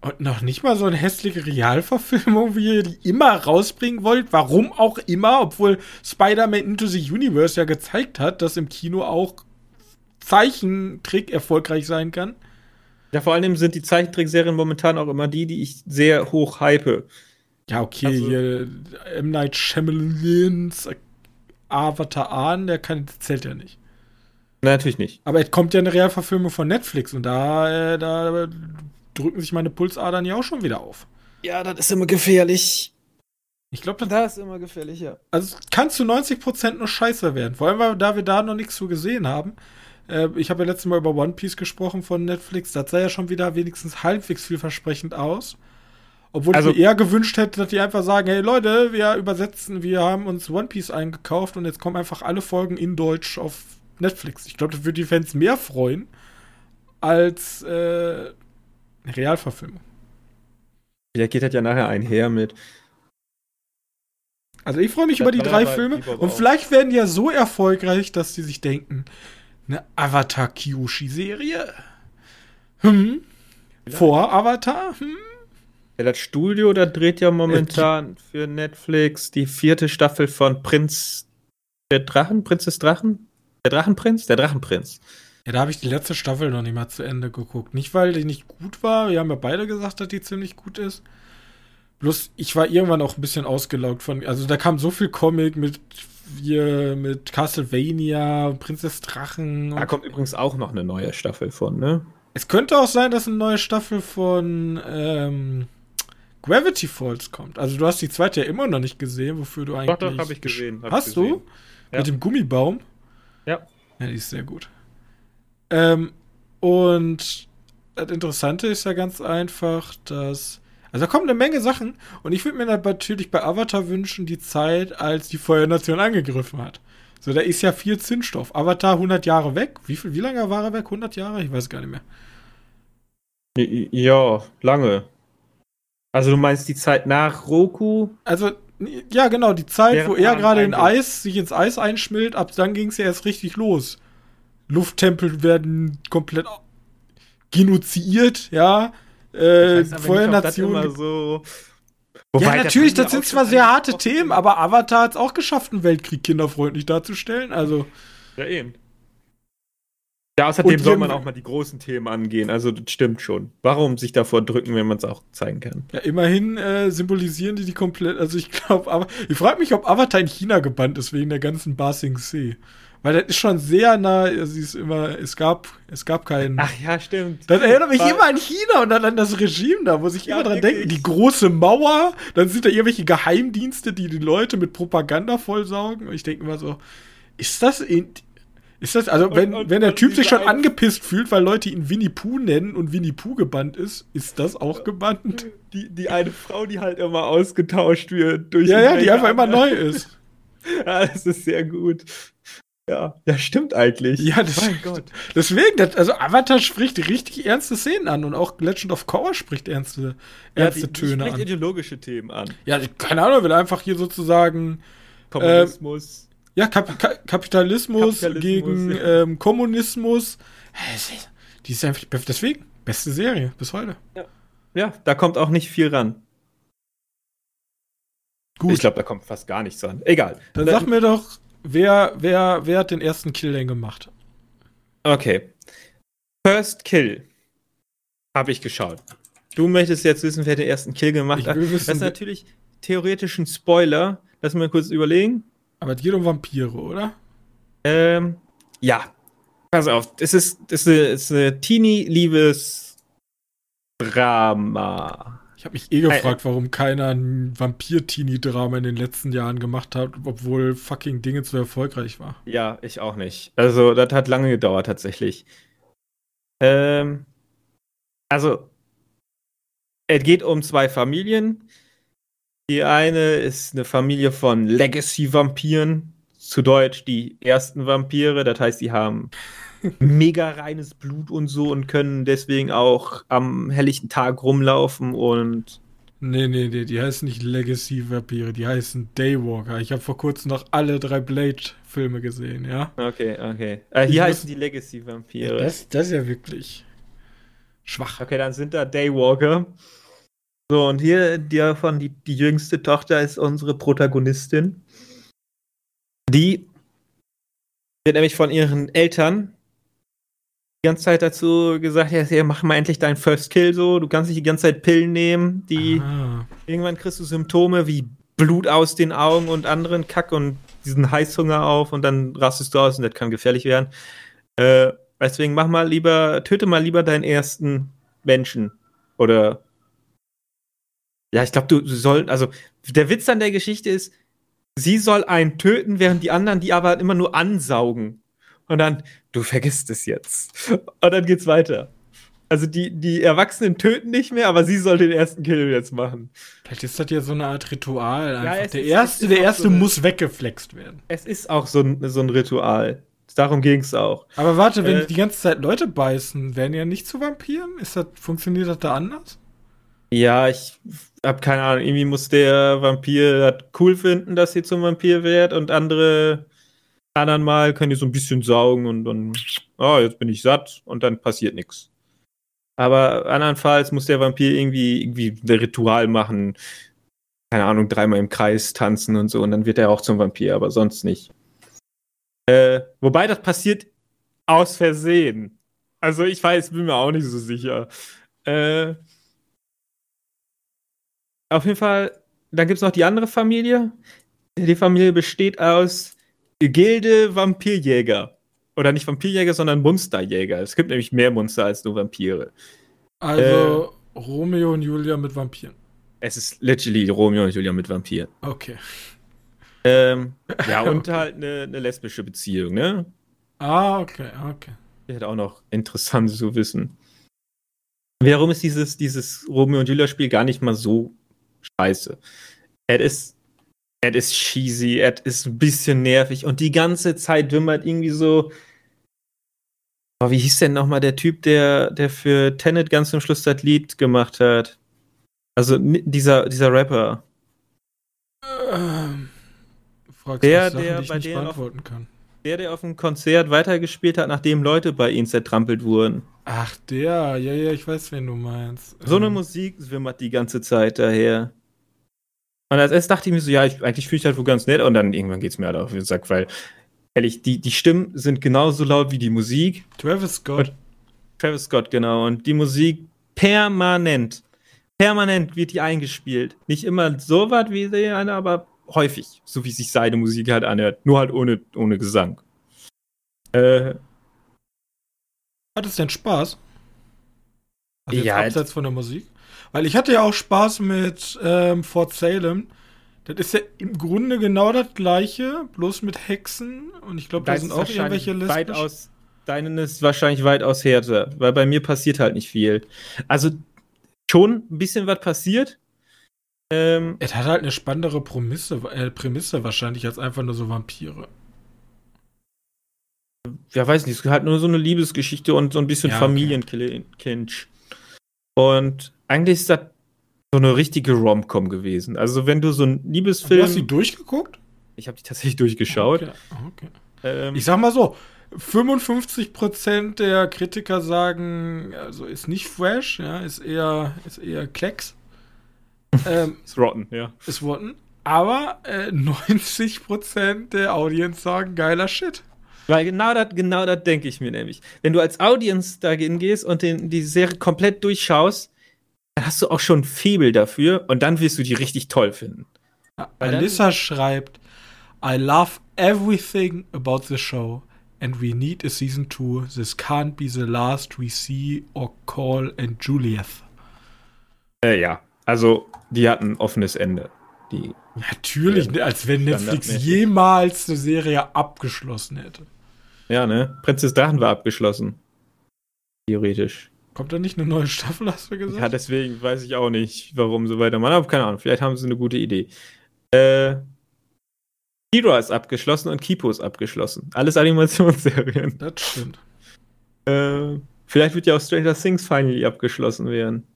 Speaker 1: und noch nicht mal so eine hässliche Realverfilmung, wie ihr die immer rausbringen wollt. Warum auch immer, obwohl Spider-Man Into the Universe ja gezeigt hat, dass im Kino auch Zeichentrick erfolgreich sein kann.
Speaker 2: Ja, vor allem sind die Zeichentrickserien momentan auch immer die, die ich sehr hoch hype.
Speaker 1: Ja, okay, also, hier M. Night Shyamalans Avatar an, der kann, zählt ja nicht.
Speaker 2: Nein, natürlich nicht.
Speaker 1: Aber es kommt ja eine Realverfilmung von Netflix und da, äh, da drücken sich meine Pulsadern ja auch schon wieder auf.
Speaker 2: Ja, das ist immer gefährlich.
Speaker 1: Ich glaube, das ist immer gefährlich, ja. Also kann zu 90% nur scheiße werden. Vor allem, weil, da wir da noch nichts zu gesehen haben. Äh, ich habe ja letztes Mal über One Piece gesprochen von Netflix. Das sah ja schon wieder wenigstens halbwegs vielversprechend aus. Obwohl also, ich mir eher gewünscht hätte, dass die einfach sagen, hey Leute, wir übersetzen, wir haben uns One Piece eingekauft und jetzt kommen einfach alle Folgen in Deutsch auf Netflix. Ich glaube, das würde die Fans mehr freuen als äh, Realverfilmung.
Speaker 2: Vielleicht geht das ja nachher einher mit.
Speaker 1: Also ich freue mich das über die drei Filme und vielleicht werden die ja so erfolgreich, dass die sich denken, eine Avatar Kyoshi Serie? Hm? Vor Avatar? Hm?
Speaker 2: Ja, das Studio, da dreht ja momentan für Netflix die vierte Staffel von Prinz der Drachen, Prinz des Drachen? Der Drachenprinz? Der Drachenprinz.
Speaker 1: Ja, da habe ich die letzte Staffel noch nicht mal zu Ende geguckt. Nicht, weil die nicht gut war. Wir haben ja beide gesagt, dass die ziemlich gut ist. Bloß, ich war irgendwann auch ein bisschen ausgelaugt von. Also, da kam so viel Comic mit hier mit Castlevania, Prinzess Drachen.
Speaker 2: Da kommt übrigens auch noch eine neue Staffel von, ne?
Speaker 1: Es könnte auch sein, dass eine neue Staffel von ähm, Gravity Falls kommt. Also du hast die zweite ja immer noch nicht gesehen, wofür du eigentlich.
Speaker 2: Doch, doch, habe ich gesehen.
Speaker 1: Hab hast gesehen. du? Ja. Mit dem Gummibaum?
Speaker 2: Ja.
Speaker 1: Ja, die ist sehr gut. Ähm, und das Interessante ist ja ganz einfach, dass. Also da kommen eine Menge Sachen und ich würde mir natürlich bei Avatar wünschen, die Zeit, als die Feuernation angegriffen hat. So, da ist ja viel Zinsstoff. Avatar 100 Jahre weg. Wie, viel, wie lange war er weg? 100 Jahre? Ich weiß gar nicht mehr.
Speaker 2: Ja, lange. Also du meinst die Zeit nach Roku?
Speaker 1: Also, ja, genau, die Zeit, wo er gerade in Eis, sich ins Eis einschmilzt, ab dann ging es ja erst richtig los. Lufttempel werden komplett genocidiert, ja. Äh, Feuernation.
Speaker 2: So
Speaker 1: ja, natürlich, das sind zwar sehr harte Themen, aber Avatar hat es auch geschafft, einen Weltkrieg kinderfreundlich darzustellen. Also.
Speaker 2: Ja, eben. Ja, außerdem soll man auch mal die großen Themen angehen. Also, das stimmt schon. Warum sich davor drücken, wenn man es auch zeigen kann?
Speaker 1: Ja, immerhin äh, symbolisieren die die komplett. Also, ich glaube, aber ich frage mich, ob Avatar in China gebannt ist wegen der ganzen Basing See. Weil das ist schon sehr nah, also ist immer, es gab, es gab keinen.
Speaker 2: Ach ja, stimmt.
Speaker 1: Das erinnert mich War, immer an China und dann an das Regime da, muss ich ja, immer dran wirklich. denken. Die große Mauer, dann sind da irgendwelche Geheimdienste, die die Leute mit Propaganda vollsaugen. Und ich denke immer so, ist das in, ist das, also wenn, und, und, wenn der Typ sich schon angepisst fühlt, weil Leute ihn Winnie Pooh nennen und Winnie Pooh gebannt ist, ist das auch gebannt?
Speaker 2: Die, die eine Frau, die halt immer ausgetauscht wird
Speaker 1: durch Ja, ja, die einfach immer neu ist.
Speaker 2: ja, das ist sehr gut. Ja, ja, stimmt eigentlich.
Speaker 1: Ja, das, mein Gott. Deswegen, das, also Avatar spricht richtig ernste Szenen an und auch Legend of Korra spricht ernste, ernste ja, die, Töne die
Speaker 2: spricht an. ideologische Themen an.
Speaker 1: Ja, keine Ahnung, will einfach hier sozusagen
Speaker 2: Kommunismus.
Speaker 1: Äh, ja, Kap Ka Kapitalismus, Kapitalismus, gegen ja. ähm, Kommunismus. Die ist einfach deswegen beste Serie bis heute.
Speaker 2: Ja, ja da kommt auch nicht viel ran. Gut. Ich glaube, da kommt fast gar nichts ran. Egal.
Speaker 1: Dann sag mir doch, wer, wer, wer hat den ersten Kill denn gemacht?
Speaker 2: Okay. First Kill. Habe ich geschaut. Du möchtest jetzt wissen, wer den ersten Kill gemacht hat. Das ist natürlich theoretisch ein Spoiler. Lass mal kurz überlegen.
Speaker 1: Aber es geht um Vampire, oder?
Speaker 2: Ähm, ja. Pass auf, es ist, es ist eine, eine Teenie-Liebes-Drama
Speaker 1: habe mich eh gefragt, warum keiner ein Vampir-Teenie-Drama in den letzten Jahren gemacht hat, obwohl fucking Dinge zu erfolgreich war.
Speaker 2: Ja, ich auch nicht. Also, das hat lange gedauert tatsächlich. Ähm, also, es geht um zwei Familien. Die eine ist eine Familie von Legacy-Vampiren, zu Deutsch die ersten Vampire. Das heißt, die haben mega reines Blut und so und können deswegen auch am helllichten Tag rumlaufen und.
Speaker 1: Nee, nee, nee, die heißen nicht Legacy-Vampire, die heißen Daywalker. Ich habe vor kurzem noch alle drei Blade-Filme gesehen, ja?
Speaker 2: Okay, okay. Äh, hier heißen die Legacy-Vampire.
Speaker 1: Das, das ist ja wirklich schwach.
Speaker 2: Okay, dann sind da Daywalker. So, und hier davon die, die jüngste Tochter ist unsere Protagonistin. Die wird nämlich von ihren Eltern die ganze Zeit dazu gesagt, ja, mach mal endlich deinen First Kill so, du kannst nicht die ganze Zeit Pillen nehmen, die Aha. irgendwann kriegst du Symptome wie Blut aus den Augen und anderen Kack und diesen Heißhunger auf und dann rastest du aus und das kann gefährlich werden. Äh, deswegen mach mal lieber, töte mal lieber deinen ersten Menschen. Oder ja, ich glaube, du, du sollst, also der Witz an der Geschichte ist, sie soll einen töten, während die anderen die aber immer nur ansaugen. Und dann, du vergisst es jetzt. Und dann geht's weiter. Also die, die Erwachsenen töten nicht mehr, aber sie soll den ersten Kill jetzt machen.
Speaker 1: Vielleicht ist das ja so eine Art Ritual. Ja, der ist, erste, der erste so muss weggeflext werden.
Speaker 2: Es ist auch so ein, so ein Ritual. Darum ging es auch.
Speaker 1: Aber warte, wenn äh, die ganze Zeit Leute beißen, werden die ja nicht zu Vampiren? Ist das, funktioniert das da anders?
Speaker 2: Ja, ich hab keine Ahnung. Irgendwie muss der Vampir das cool finden, dass sie zum Vampir wird und andere anderen Mal können die so ein bisschen saugen und dann, oh, jetzt bin ich satt und dann passiert nichts. Aber andernfalls muss der Vampir irgendwie, irgendwie ein Ritual machen, keine Ahnung, dreimal im Kreis tanzen und so und dann wird er auch zum Vampir, aber sonst nicht. Äh, wobei das passiert aus Versehen. Also ich weiß, bin mir auch nicht so sicher. Äh, auf jeden Fall, dann gibt es noch die andere Familie. Die Familie besteht aus Gilde Vampirjäger. Oder nicht Vampirjäger, sondern Monsterjäger. Es gibt nämlich mehr Monster als nur Vampire.
Speaker 1: Also äh, Romeo und Julia mit Vampiren.
Speaker 2: Es ist literally Romeo und Julia mit Vampiren.
Speaker 1: Okay.
Speaker 2: Ähm, ja, und halt eine, eine, lesbische Beziehung, ne?
Speaker 1: Ah, okay, okay.
Speaker 2: Wäre auch noch interessant zu wissen. Warum ist dieses, dieses Romeo und Julia-Spiel gar nicht mal so scheiße? Es ist es ist cheesy, es ist ein bisschen nervig und die ganze Zeit wimmert irgendwie so. Oh, wie hieß denn nochmal der Typ, der, der für Tenet ganz zum Schluss das Lied gemacht hat? Also dieser, dieser Rapper. Ähm,
Speaker 1: fragst der, Sachen, der, bei beantworten auf, kann.
Speaker 2: Der, der auf dem Konzert weitergespielt hat, nachdem Leute bei ihm zertrampelt wurden.
Speaker 1: Ach, der, ja, ja, ich weiß, wen du meinst.
Speaker 2: So eine ähm. Musik wimmert die ganze Zeit daher. Und als erstes dachte ich mir so, ja, ich, eigentlich fühle ich halt wohl ganz nett. Und dann irgendwann geht es mir halt auf den Sack, weil, ehrlich, die, die Stimmen sind genauso laut wie die Musik.
Speaker 1: Travis Scott. Und
Speaker 2: Travis Scott, genau. Und die Musik permanent. Permanent wird die eingespielt. Nicht immer so weit wie sie eine, aber häufig, so wie sich seine Musik halt anhört. Nur halt ohne, ohne Gesang.
Speaker 1: Äh. Hat es denn Spaß? Also
Speaker 2: ja,
Speaker 1: abseits von der Musik? Weil ich hatte ja auch Spaß mit ähm, Fort Salem. Das ist ja im Grunde genau das gleiche, bloß mit Hexen. Und ich glaube, da sind auch irgendwelche
Speaker 2: Listen. Weitaus, deinen ist wahrscheinlich weitaus härter, weil bei mir passiert halt nicht viel. Also schon ein bisschen was passiert.
Speaker 1: Ähm, es hat halt eine spannendere Prämisse, äh, Prämisse wahrscheinlich als einfach nur so Vampire.
Speaker 2: ja, weiß nicht, es ist halt nur so eine Liebesgeschichte und so ein bisschen
Speaker 1: Ja,
Speaker 2: Familienklinch. Und eigentlich ist das so eine richtige Rom-Com gewesen. Also, wenn du so einen
Speaker 1: Du
Speaker 2: Liebesfilm.
Speaker 1: hast die durchgeguckt?
Speaker 2: ich habe die tatsächlich durchgeschaut.
Speaker 1: Okay. okay.
Speaker 2: Ähm,
Speaker 1: Ich sag mal so, 55% der Kritiker sagen, also ist nicht fresh, ja, ist eher, ist eher Klecks. ähm,
Speaker 2: ist rotten, ja.
Speaker 1: ist Rotten. Aber äh, 90% der Audience sagen, geiler Shit.
Speaker 2: Weil genau das genau das denke ich mir nämlich. Wenn du als Audience da hingehst und den, die Serie komplett durchschaust, dann hast du auch schon ein Febel dafür und dann wirst du die richtig toll finden.
Speaker 1: Ja, Alyssa schreibt, I love everything about the show and we need a season 2. This can't be the last we see or call and Juliet.
Speaker 2: Äh, ja, also die hatten ein offenes Ende. Die,
Speaker 1: Natürlich, ne, als wenn Netflix jemals eine Serie abgeschlossen hätte.
Speaker 2: ja, ne? Prinzess Drachen war abgeschlossen. Theoretisch.
Speaker 1: Kommt da nicht eine neue Staffel, hast du gesagt?
Speaker 2: Ja, deswegen weiß ich auch nicht, warum so weitermachen. Aber keine Ahnung, vielleicht haben sie eine gute Idee. Äh, Kira ist abgeschlossen und Kipo ist abgeschlossen. Alles Animationsserien.
Speaker 1: Das stimmt.
Speaker 2: Äh, vielleicht wird ja auch Stranger Things finally abgeschlossen werden.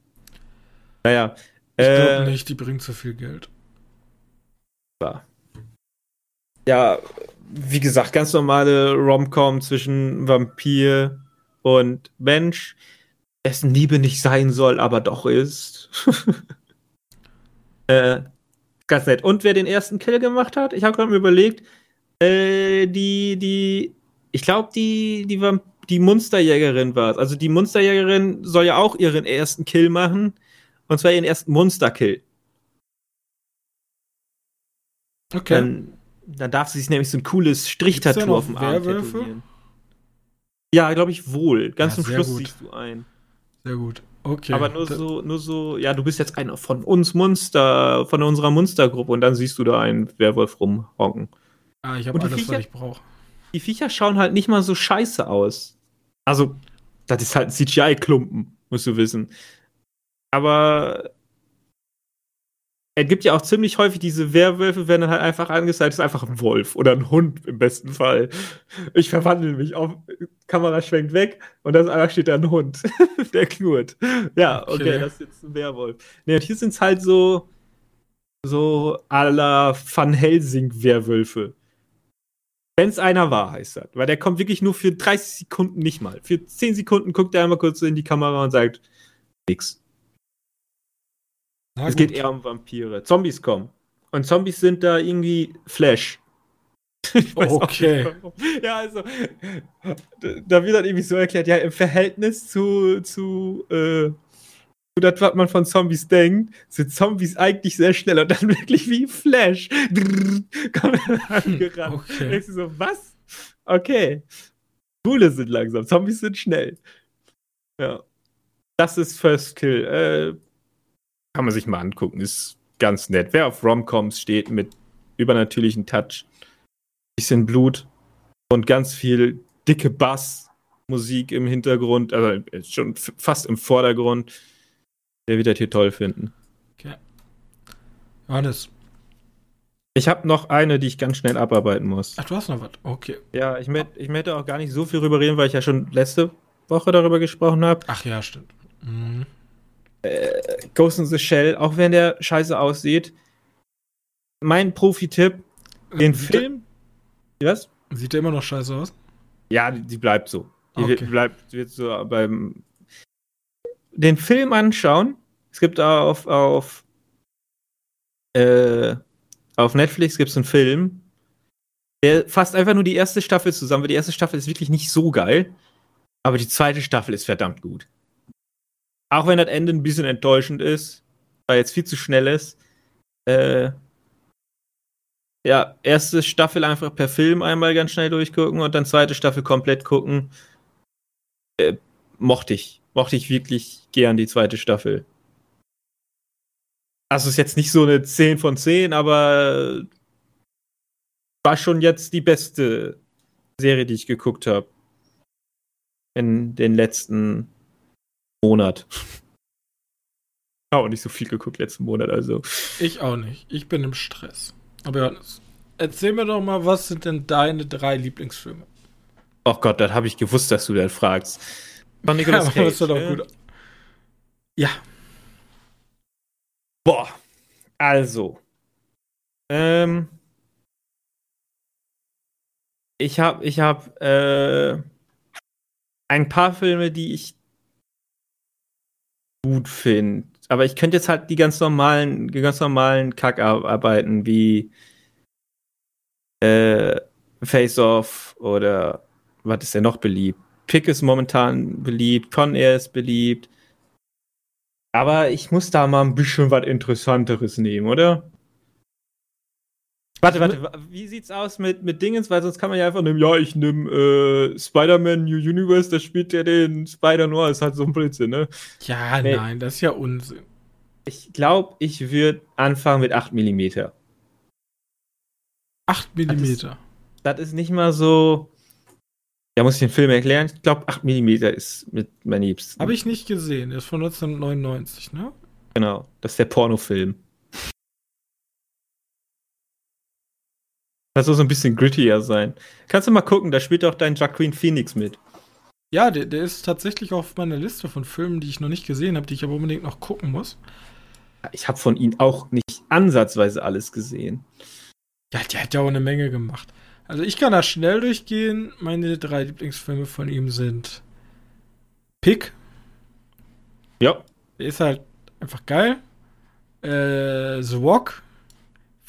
Speaker 2: Naja.
Speaker 1: Ich
Speaker 2: äh,
Speaker 1: glaube nicht, die bringt zu viel Geld.
Speaker 2: Ja, wie gesagt, ganz normale Rom-Com zwischen Vampir und Mensch, dessen Liebe nicht sein soll, aber doch ist. äh, ganz nett. Und wer den ersten Kill gemacht hat, ich habe gerade mir überlegt, äh, die, die, ich glaube, die, die, Vamp- die Monsterjägerin war es. Also die Monsterjägerin soll ja auch ihren ersten Kill machen. Und zwar ihren ersten Monsterkill.
Speaker 1: Okay.
Speaker 2: Dann, dann darf sie sich nämlich so ein cooles Strichtattoo auf dem Arm tätowieren. Ja, glaube ich wohl. Ganz
Speaker 1: Ja,
Speaker 2: zum Schluss
Speaker 1: gut.
Speaker 2: siehst du ein.
Speaker 1: Sehr gut. Okay.
Speaker 2: Aber nur so, nur so, ja, du bist jetzt einer von uns Monster, von unserer Monstergruppe und dann siehst du da einen Werwolf rumhocken.
Speaker 1: Ah, ich habe alles, was
Speaker 2: Viecher-
Speaker 1: ich brauche.
Speaker 2: Die Viecher schauen halt nicht mal so scheiße aus. Also, das ist halt ein CGI-Klumpen, musst du wissen. Aber es gibt ja auch ziemlich häufig diese Werwölfe, werden dann halt einfach angezeigt, das ist einfach ein Wolf oder ein Hund im besten Fall. Ich verwandle mich auf, Kamera schwenkt weg und dann einfach steht da ein Hund, der knurrt. Ja, okay,
Speaker 1: Okay.
Speaker 2: das ist jetzt ein Werwolf. Nee, und hier sind es halt so, so à la Van Helsing-Werwölfe. Wenn es einer war, heißt das. Weil der kommt wirklich nur für 30 Sekunden nicht mal. Für 10 Sekunden guckt er einmal kurz in die Kamera und sagt, nix.
Speaker 1: Na
Speaker 2: es
Speaker 1: gut.
Speaker 2: geht eher um Vampire. Zombies kommen. Und Zombies sind da irgendwie Flash. Ich
Speaker 1: Okay.
Speaker 2: Ja, also, da- wird dann irgendwie so erklärt, ja, im Verhältnis zu, zu, äh, zu das, was man von Zombies denkt, sind Zombies eigentlich sehr schnell und dann wirklich wie Flash. Kommen angerannt.
Speaker 1: Okay.
Speaker 2: Du so, was? Okay. Coole sind langsam, Zombies sind schnell. Ja. Das ist First Kill. Äh, kann man sich mal angucken, ist ganz nett. Wer auf Romcoms steht mit übernatürlichen Touch, bisschen Blut und ganz viel dicke Bassmusik im Hintergrund, also äh, schon fast im Vordergrund, der wird das hier toll finden.
Speaker 1: Johannes.
Speaker 2: Ich habe noch eine, die ich ganz schnell abarbeiten muss.
Speaker 1: Ach, du hast noch was. Okay.
Speaker 2: Ja, ich, möcht, ich möchte auch gar nicht so viel drüber reden, weil ich ja schon letzte Woche darüber gesprochen habe.
Speaker 1: Ach ja, stimmt. Mhm.
Speaker 2: Ghost in the Shell, auch wenn der scheiße aussieht. Mein Profi-Tipp, den
Speaker 1: sieht
Speaker 2: Film. Was?
Speaker 1: Der, sieht der immer noch scheiße aus?
Speaker 2: Ja, die, die bleibt so. Die
Speaker 1: Okay.
Speaker 2: wird, bleibt wird so beim. Den Film anschauen. Es gibt auf, auf, äh, auf Netflix gibt es einen Film, der fasst einfach nur die erste Staffel zusammen, weil die erste Staffel ist wirklich nicht so geil. Aber die zweite Staffel ist verdammt gut. Auch wenn das Ende ein bisschen enttäuschend ist, weil jetzt viel zu schnell ist. Äh, ja, erste Staffel einfach per Film einmal ganz schnell durchgucken und dann zweite Staffel komplett gucken. Äh, mochte ich. Mochte ich wirklich gern die zweite Staffel. Also ist jetzt nicht so eine 10 von 10, aber war schon jetzt die beste Serie, die ich geguckt habe. In den letzten Monat. Auch nicht so viel geguckt letzten Monat, also.
Speaker 1: Ich auch nicht. Ich bin im Stress. Aber Johannes, erzähl mir doch mal, was sind denn deine drei Lieblingsfilme?
Speaker 2: Oh Gott, das habe ich gewusst, dass du das fragst.
Speaker 1: Von Nicolas ja, Cage. Doch ne? gut. Ja.
Speaker 2: Boah. Also. Ähm. Ich habe ich hab, äh, ein paar Filme, die ich gut finde. Aber ich könnte jetzt halt die ganz normalen, die ganz normalen Kackarbeiten wie äh, Face Off oder was ist denn noch beliebt? Pick ist momentan beliebt, Con Air ist beliebt. Aber ich muss da mal ein bisschen was Interessanteres nehmen, oder? Warte, warte, wie sieht's aus mit, mit Dingens? Weil sonst kann man ja einfach nehmen, ja, ich nehme äh, Spider-Man New Universe, da spielt ja den Spider-Noir, ist halt so ein Blödsinn, ne?
Speaker 1: Ja, nee. nein, das ist ja Unsinn.
Speaker 2: Ich glaube, ich würde anfangen mit 8 mm.
Speaker 1: 8 mm? Das ist,
Speaker 2: das ist nicht mal so. Ja, muss ich den Film erklären? Ich glaube, 8 mm ist mit mein Liebsten.
Speaker 1: Habe ich nicht gesehen, der ist von 1999, ne?
Speaker 2: Genau, das ist der Pornofilm. Das soll so ein bisschen grittier sein. Kannst du mal gucken, da spielt auch dein Jacqueline Phoenix mit.
Speaker 1: Ja, der, der ist tatsächlich auf meiner Liste von Filmen, die ich noch nicht gesehen habe, die ich aber unbedingt noch gucken muss.
Speaker 2: Ich habe von ihm auch nicht ansatzweise alles gesehen.
Speaker 1: Ja, der hat ja auch eine Menge gemacht. Also ich kann da schnell durchgehen. Meine drei Lieblingsfilme von ihm sind Pick.
Speaker 2: Ja.
Speaker 1: Der ist halt einfach geil. Äh, The Walk.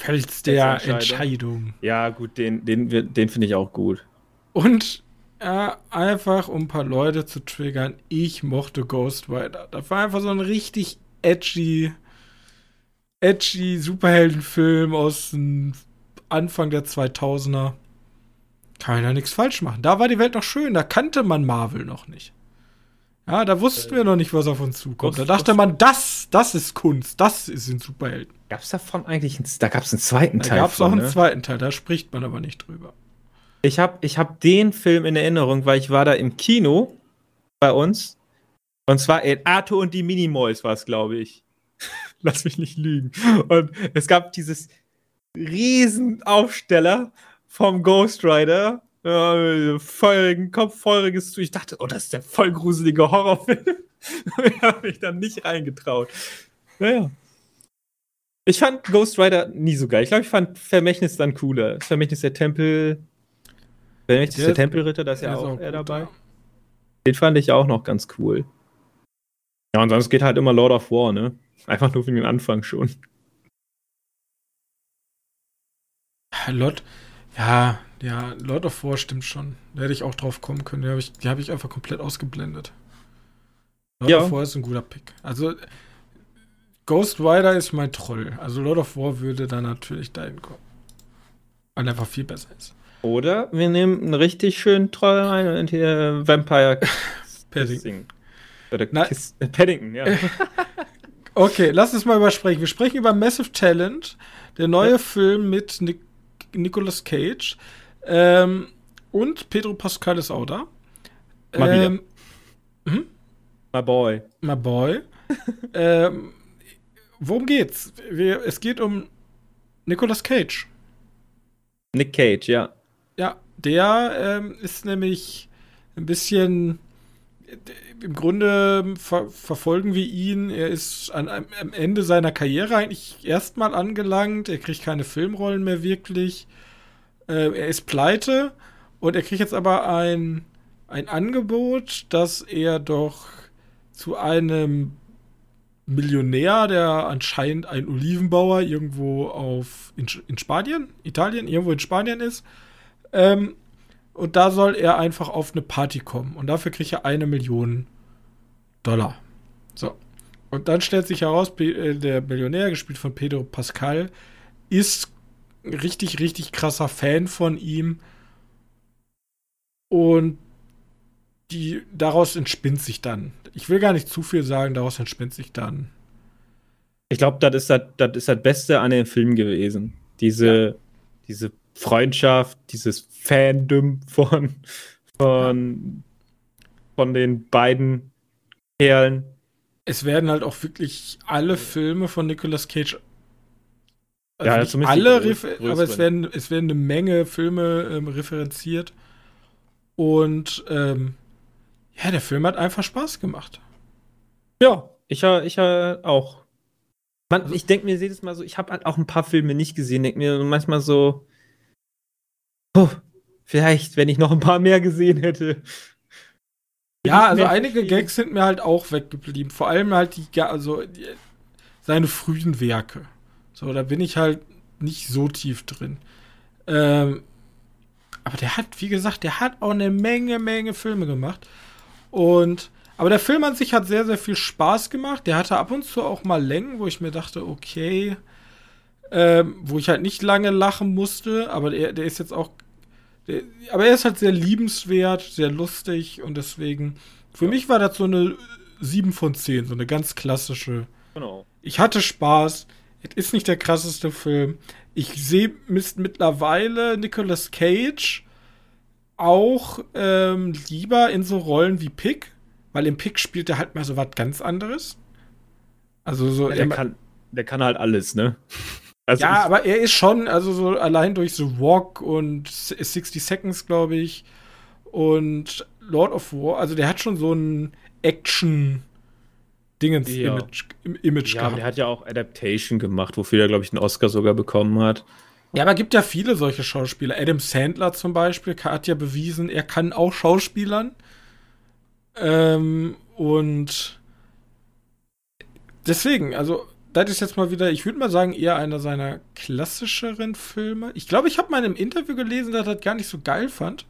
Speaker 1: Fels der Entscheidung. Entscheidung.
Speaker 2: Ja, gut, den, den, den finde ich auch gut.
Speaker 1: Und ja, einfach um ein paar Leute zu triggern, ich mochte Ghost Rider. Das war einfach so ein richtig edgy, edgy Superheldenfilm aus dem Anfang der 2000er. Kann man ja nichts falsch machen. Da war die Welt noch schön, da kannte man Marvel noch nicht. Ja, da wussten äh, wir noch nicht, was auf uns zukommt. Da dachte man, das, das ist Kunst, das ist ein Superhelden.
Speaker 2: Gab es davon eigentlich, einen, da gab es einen zweiten
Speaker 1: da
Speaker 2: Teil.
Speaker 1: Da gab es auch einen ne? zweiten Teil, da spricht man aber nicht drüber.
Speaker 2: Ich habe ich hab den Film in Erinnerung, weil ich war da im Kino bei uns. Und zwar in Arthur und die Minimoys war es, glaube ich. Lass mich nicht lügen. Und es gab dieses Riesenaufsteller vom Ghost Rider. Äh, feurigen Kopf, feuriges Ich dachte, oh, das ist der voll gruselige Horrorfilm. ich habe mich dann nicht reingetraut. Naja. Ich fand Ghost Rider nie so geil. Ich glaube, ich fand Vermächtnis dann cooler. Das Vermächtnis der Tempel. Vermächtnis der, der Tempelritter, da ist ja auch, er dabei. Den fand ich auch noch ganz cool. Ja, und sonst geht halt immer Lord of War, ne? Einfach nur wegen dem Anfang schon.
Speaker 1: Lord, ja, ja, Lord of War stimmt schon. Da hätte ich auch drauf kommen können. Die habe ich, hab ich einfach komplett ausgeblendet. Lord ja. of War ist ein guter Pick. Also, Ghost Rider ist mein Troll. Also, Lord of War würde da natürlich dahin kommen. Weil er einfach viel besser ist.
Speaker 2: Oder wir nehmen einen richtig schönen Troll rein und hier Vampire
Speaker 1: Paddington.
Speaker 2: Oder Na, Kiss, äh, Paddington, ja.
Speaker 1: okay, lass uns mal übersprechen. Wir sprechen über Massive Talent, der neue ja. Film mit Nic Nicolas Cage. Ähm, und Pedro Pascal ist auch da.
Speaker 2: Mal ähm, hm? My boy.
Speaker 1: My boy. ähm, worum geht's? Wir, es geht um Nicolas Cage.
Speaker 2: Nick Cage, ja.
Speaker 1: Ja, der ähm, ist nämlich ein bisschen. Im Grunde ver verfolgen wir ihn. Er ist an, am Ende seiner Karriere eigentlich erstmal angelangt. Er kriegt keine Filmrollen mehr wirklich. Äh, er ist pleite und er kriegt jetzt aber ein, ein Angebot, dass er doch zu einem Millionär, der anscheinend ein Olivenbauer irgendwo auf in, in Spanien, Italien, irgendwo in Spanien ist. Ähm, und da soll er einfach auf eine Party kommen. Und dafür kriegt er eine Million Dollar. So. Und dann stellt sich heraus, äh, der Millionär, gespielt von Pedro Pascal, ist richtig, richtig krasser Fan von ihm. Und die, daraus entspinnt sich dann. Ich will gar nicht zu viel sagen, daraus entspinnt sich dann.
Speaker 2: Ich glaube, das ist das, das ist das Beste an dem Film gewesen. Diese, ja. diese Freundschaft, dieses Fandom von, von, von den beiden Kerlen.
Speaker 1: Es werden halt auch wirklich alle Filme von Nicolas Cage also ja, alle, aber es werden, es werden eine Menge Filme ähm, referenziert. Und ähm, ja, der Film hat einfach Spaß gemacht.
Speaker 2: Ja, ich, ich auch. Man, ich denke mir jedes Mal so, ich habe halt auch ein paar Filme nicht gesehen, denke mir manchmal so, oh, vielleicht, wenn ich noch ein paar mehr gesehen hätte.
Speaker 1: Ja, also einige Gags sind mir halt auch weggeblieben. Vor allem halt die, also die, seine frühen Werke. So, da bin ich halt nicht so tief drin. Ähm, aber der hat, wie gesagt, der hat auch eine Menge, Menge Filme gemacht. Und, aber der Film an sich hat sehr, sehr viel Spaß gemacht. Der hatte ab und zu auch mal Längen, wo ich mir dachte, okay, ähm, wo ich halt nicht lange lachen musste, aber der, der ist jetzt auch aber er ist halt sehr liebenswert, sehr lustig und deswegen, für ja. mich war das so eine 7 von 10, so eine ganz klassische. Genau. Ich hatte Spaß. Es ist nicht der krasseste Film. Ich sehe mittlerweile Nicolas Cage auch ähm, lieber in so Rollen wie Pick, weil im Pick spielt er halt mal so was ganz anderes. Also so.
Speaker 2: Ja, der, kann, der kann halt alles, ne?
Speaker 1: Also ja, aber er ist schon, also so allein durch The Walk und 60 Seconds, glaube ich, und Lord of War, also der hat schon so ein Action- Dingens-Image
Speaker 2: ja. Image ja, gehabt. der hat ja auch Adaptation gemacht, wofür er, glaube ich, einen Oscar sogar bekommen hat.
Speaker 1: Ja, aber es gibt ja viele solche Schauspieler. Adam Sandler zum Beispiel hat ja bewiesen, er kann auch Schauspielern. Ähm, und deswegen, also das ist jetzt mal wieder, ich würde mal sagen, eher einer seiner klassischeren Filme. Ich glaube, ich habe mal in einem Interview gelesen, dass er das gar nicht so geil fand.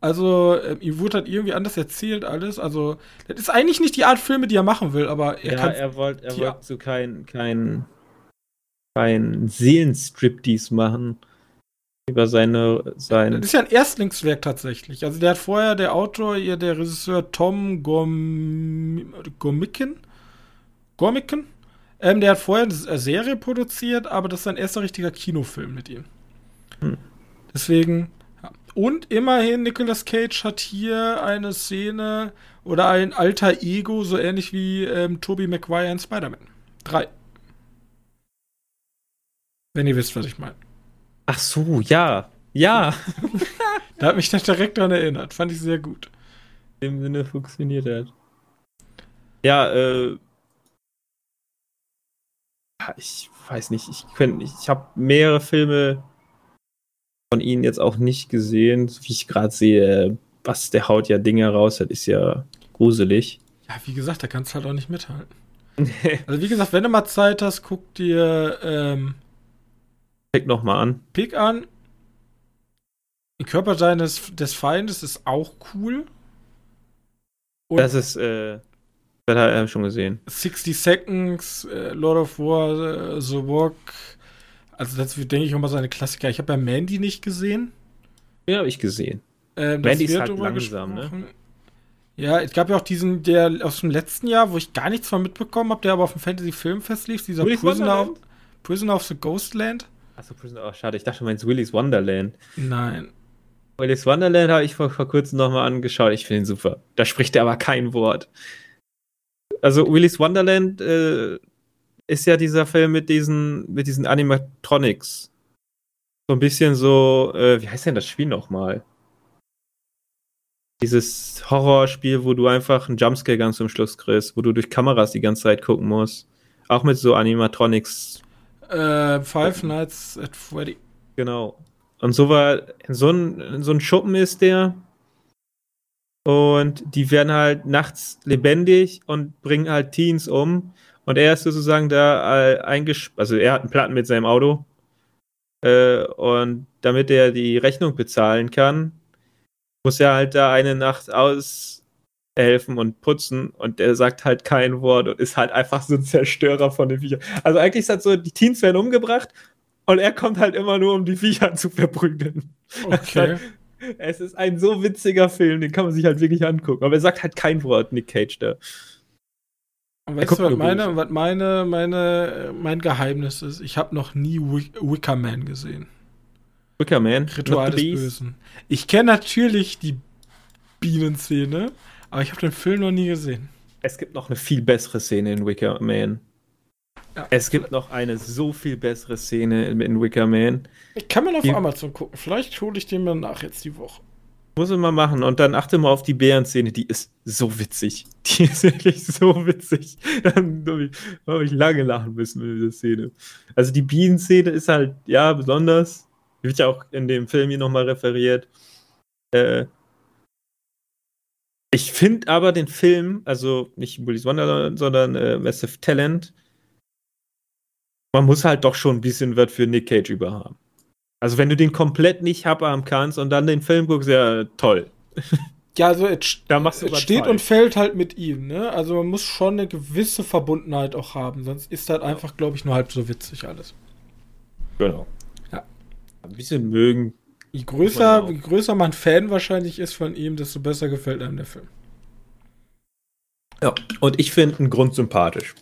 Speaker 1: Also, äh, ihm wurde halt irgendwie anders erzählt alles. Also, das ist eigentlich nicht die Art Filme, die er machen will, aber
Speaker 2: er ja, kann. Er wollte er wollt so kein, kein, kein Seelenstriptease machen. Über seine. Sein
Speaker 1: das ist ja ein Erstlingswerk tatsächlich. Also, der hat vorher der Autor, der Regisseur Tom Gorm Gormicken. Gormicken? Ähm, der hat vorher eine Serie produziert, aber das ist sein erster richtiger Kinofilm mit ihm. Hm. Deswegen. Ja. Und immerhin, Nicolas Cage hat hier eine Szene oder ein alter Ego, so ähnlich wie ähm, Tobey Maguire in Spider-Man. Drei. Wenn ihr wisst, was ich meine.
Speaker 2: Ach so, ja. Ja.
Speaker 1: da hat mich das direkt daran erinnert. Fand ich sehr gut.
Speaker 2: Im Sinne funktioniert hat. Ja, äh, ich weiß nicht, ich könnte ich habe mehrere Filme von ihnen jetzt auch nicht gesehen, wie ich gerade sehe, was der haut ja Dinge raus, das ist ja gruselig.
Speaker 1: Ja, wie gesagt, da kannst du halt auch nicht mithalten. also wie gesagt, wenn du mal Zeit hast, guck dir ähm,
Speaker 2: Pick noch mal an.
Speaker 1: Pick an. Die Körper seines des Feindes ist auch cool.
Speaker 2: Und das ist äh, das habe ich schon gesehen.
Speaker 1: 60 Seconds, äh, Lord of War, äh, The Walk. Also, das wird, denke ich, auch mal seine Klassiker. Ich habe ja Mandy nicht gesehen.
Speaker 2: Ja, habe ich gesehen.
Speaker 1: Ähm, Mandy ist halt langsam, ne? Ja, es gab ja auch diesen, der aus dem letzten Jahr, wo ich gar nichts von mitbekommen habe, der aber auf dem Fantasy Filmfest lief, dieser Prisoner of, Prisoner of the Ghostland.
Speaker 2: Achso, Prisoner, oh, schade, ich dachte, du meinst Willy's Wonderland.
Speaker 1: Nein.
Speaker 2: Willy's Wonderland habe ich vor, vor kurzem nochmal angeschaut. Ich finde ihn super. Da spricht er aber kein Wort. Also Willy's Wonderland äh, ist ja dieser Film mit diesen, mit diesen Animatronics. So ein bisschen so, äh, wie heißt denn das Spiel nochmal? Dieses Horrorspiel, wo du einfach einen Jumpscare ganz zum Schluss kriegst, wo du durch Kameras die ganze Zeit gucken musst. Auch mit so Animatronics.
Speaker 1: Äh, Five Nights at Freddy.
Speaker 2: Genau. Und so war, so ein, so ein Schuppen ist der, und die werden halt nachts lebendig und bringen halt Teens um. Und er ist sozusagen da äh, eingesperrt, also er hat einen Platten mit seinem Auto. Äh, und damit er die Rechnung bezahlen kann, muss er halt da eine Nacht aushelfen und putzen. Und er sagt halt kein Wort und ist halt einfach so ein Zerstörer von den Viechern. Also eigentlich ist das so, die Teens werden umgebracht und er kommt halt immer nur, um die Viecher zu verprügeln. Okay. Es ist ein so witziger Film, den kann man sich halt wirklich angucken. Aber er sagt halt kein Wort, Nick Cage da.
Speaker 1: Und weißt du, was meine, was meine, meine, mein Geheimnis ist? Ich habe noch nie Wick Wickerman gesehen.
Speaker 2: Wickerman?
Speaker 1: Ritual des Bösen. Ich kenne natürlich die Bienenszene, aber ich habe den Film noch nie gesehen.
Speaker 2: Es gibt noch eine viel bessere Szene in Wickerman. Ja. Es gibt noch eine so viel bessere Szene in, in Wicker Man.
Speaker 1: Ich kann man auf die, Amazon gucken. Vielleicht hole ich den mal nach jetzt die Woche.
Speaker 2: Muss man mal machen. Und dann achte mal auf die Bärenszene, die ist so witzig. Die ist wirklich so witzig. Dann habe ich, hab ich lange lachen müssen mit dieser Szene. Also die Bienenszene ist halt, ja, besonders. Die wird ja auch in dem Film hier nochmal referiert. Äh, ich finde aber den Film, also nicht Willy's Wonderland, sondern äh, Massive Talent, man muss halt doch schon ein bisschen was für Nick Cage über haben. Also wenn du den komplett nicht haben kannst und dann den Film guckst, ja toll.
Speaker 1: Ja, also es,
Speaker 2: Da machst du
Speaker 1: es steht
Speaker 2: falsch.
Speaker 1: und fällt halt mit ihm, ne? Also man muss schon eine gewisse Verbundenheit auch haben, sonst ist das einfach, glaube ich, nur halb so witzig alles.
Speaker 2: Genau.
Speaker 1: Ja.
Speaker 2: Ein bisschen mögen.
Speaker 1: Je größer, je größer man Fan wahrscheinlich ist von ihm, desto besser gefällt einem der Film.
Speaker 2: Ja. Und ich finde einen Grund sympathisch.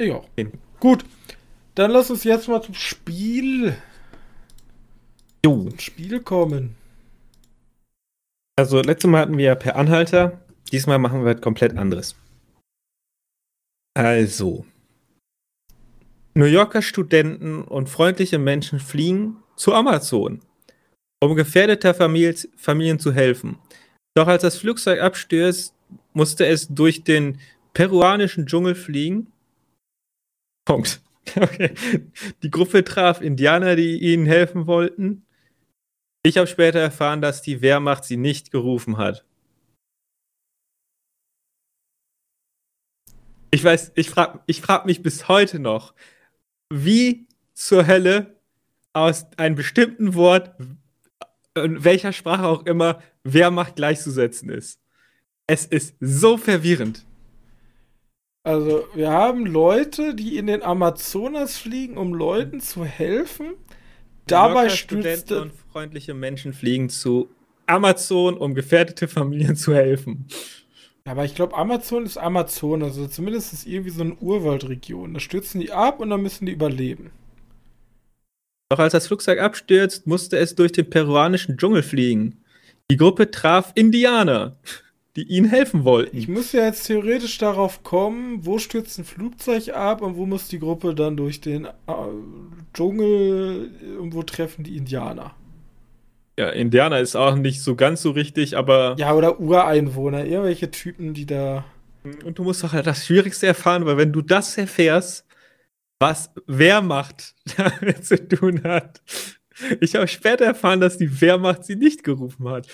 Speaker 1: Ich auch.
Speaker 2: Den-
Speaker 1: Gut, dann lass uns jetzt mal zum Spiel,
Speaker 2: Jo.
Speaker 1: zum Spiel kommen.
Speaker 2: Also letztes Mal hatten wir ja per Anhalter. Diesmal machen wir was komplett anderes. Also. New Yorker Studenten und freundliche Menschen fliegen zu Amazon, um gefährdeter Familie, Familien zu helfen. Doch als das Flugzeug abstürzt, musste es durch den peruanischen Dschungel fliegen. Punkt. Okay. Die Gruppe traf Indianer, die ihnen helfen wollten. Ich habe später erfahren, dass die Wehrmacht sie nicht gerufen hat. Ich weiß, ich frage ich frag mich bis heute noch, wie zur Hölle aus einem bestimmten Wort, in welcher Sprache auch immer, Wehrmacht gleichzusetzen ist. Es ist so verwirrend.
Speaker 1: Also, wir haben Leute, die in den Amazonas fliegen, um Leuten zu helfen. Dabei stürzte.
Speaker 2: und freundliche Menschen fliegen zu Amazon, um gefährdete Familien zu helfen.
Speaker 1: Aber ich glaube, Amazon ist Amazon, also zumindest ist irgendwie so eine Urwaldregion. Da stürzen die ab und dann müssen die überleben.
Speaker 2: Doch als das Flugzeug abstürzt, musste es durch den peruanischen Dschungel fliegen. Die Gruppe traf Indianer, die ihnen helfen wollten.
Speaker 1: Ich muss ja jetzt theoretisch darauf kommen, wo stürzt ein Flugzeug ab und wo muss die Gruppe dann durch den äh, Dschungel und wo treffen die Indianer.
Speaker 2: Ja, Indianer ist auch nicht so ganz so richtig, aber.
Speaker 1: Ja, oder Ureinwohner, irgendwelche Typen, die da.
Speaker 2: Und du musst doch halt das Schwierigste erfahren, weil wenn du das erfährst, was Wehrmacht damit zu tun hat. Ich habe später erfahren, dass die Wehrmacht sie nicht gerufen hat.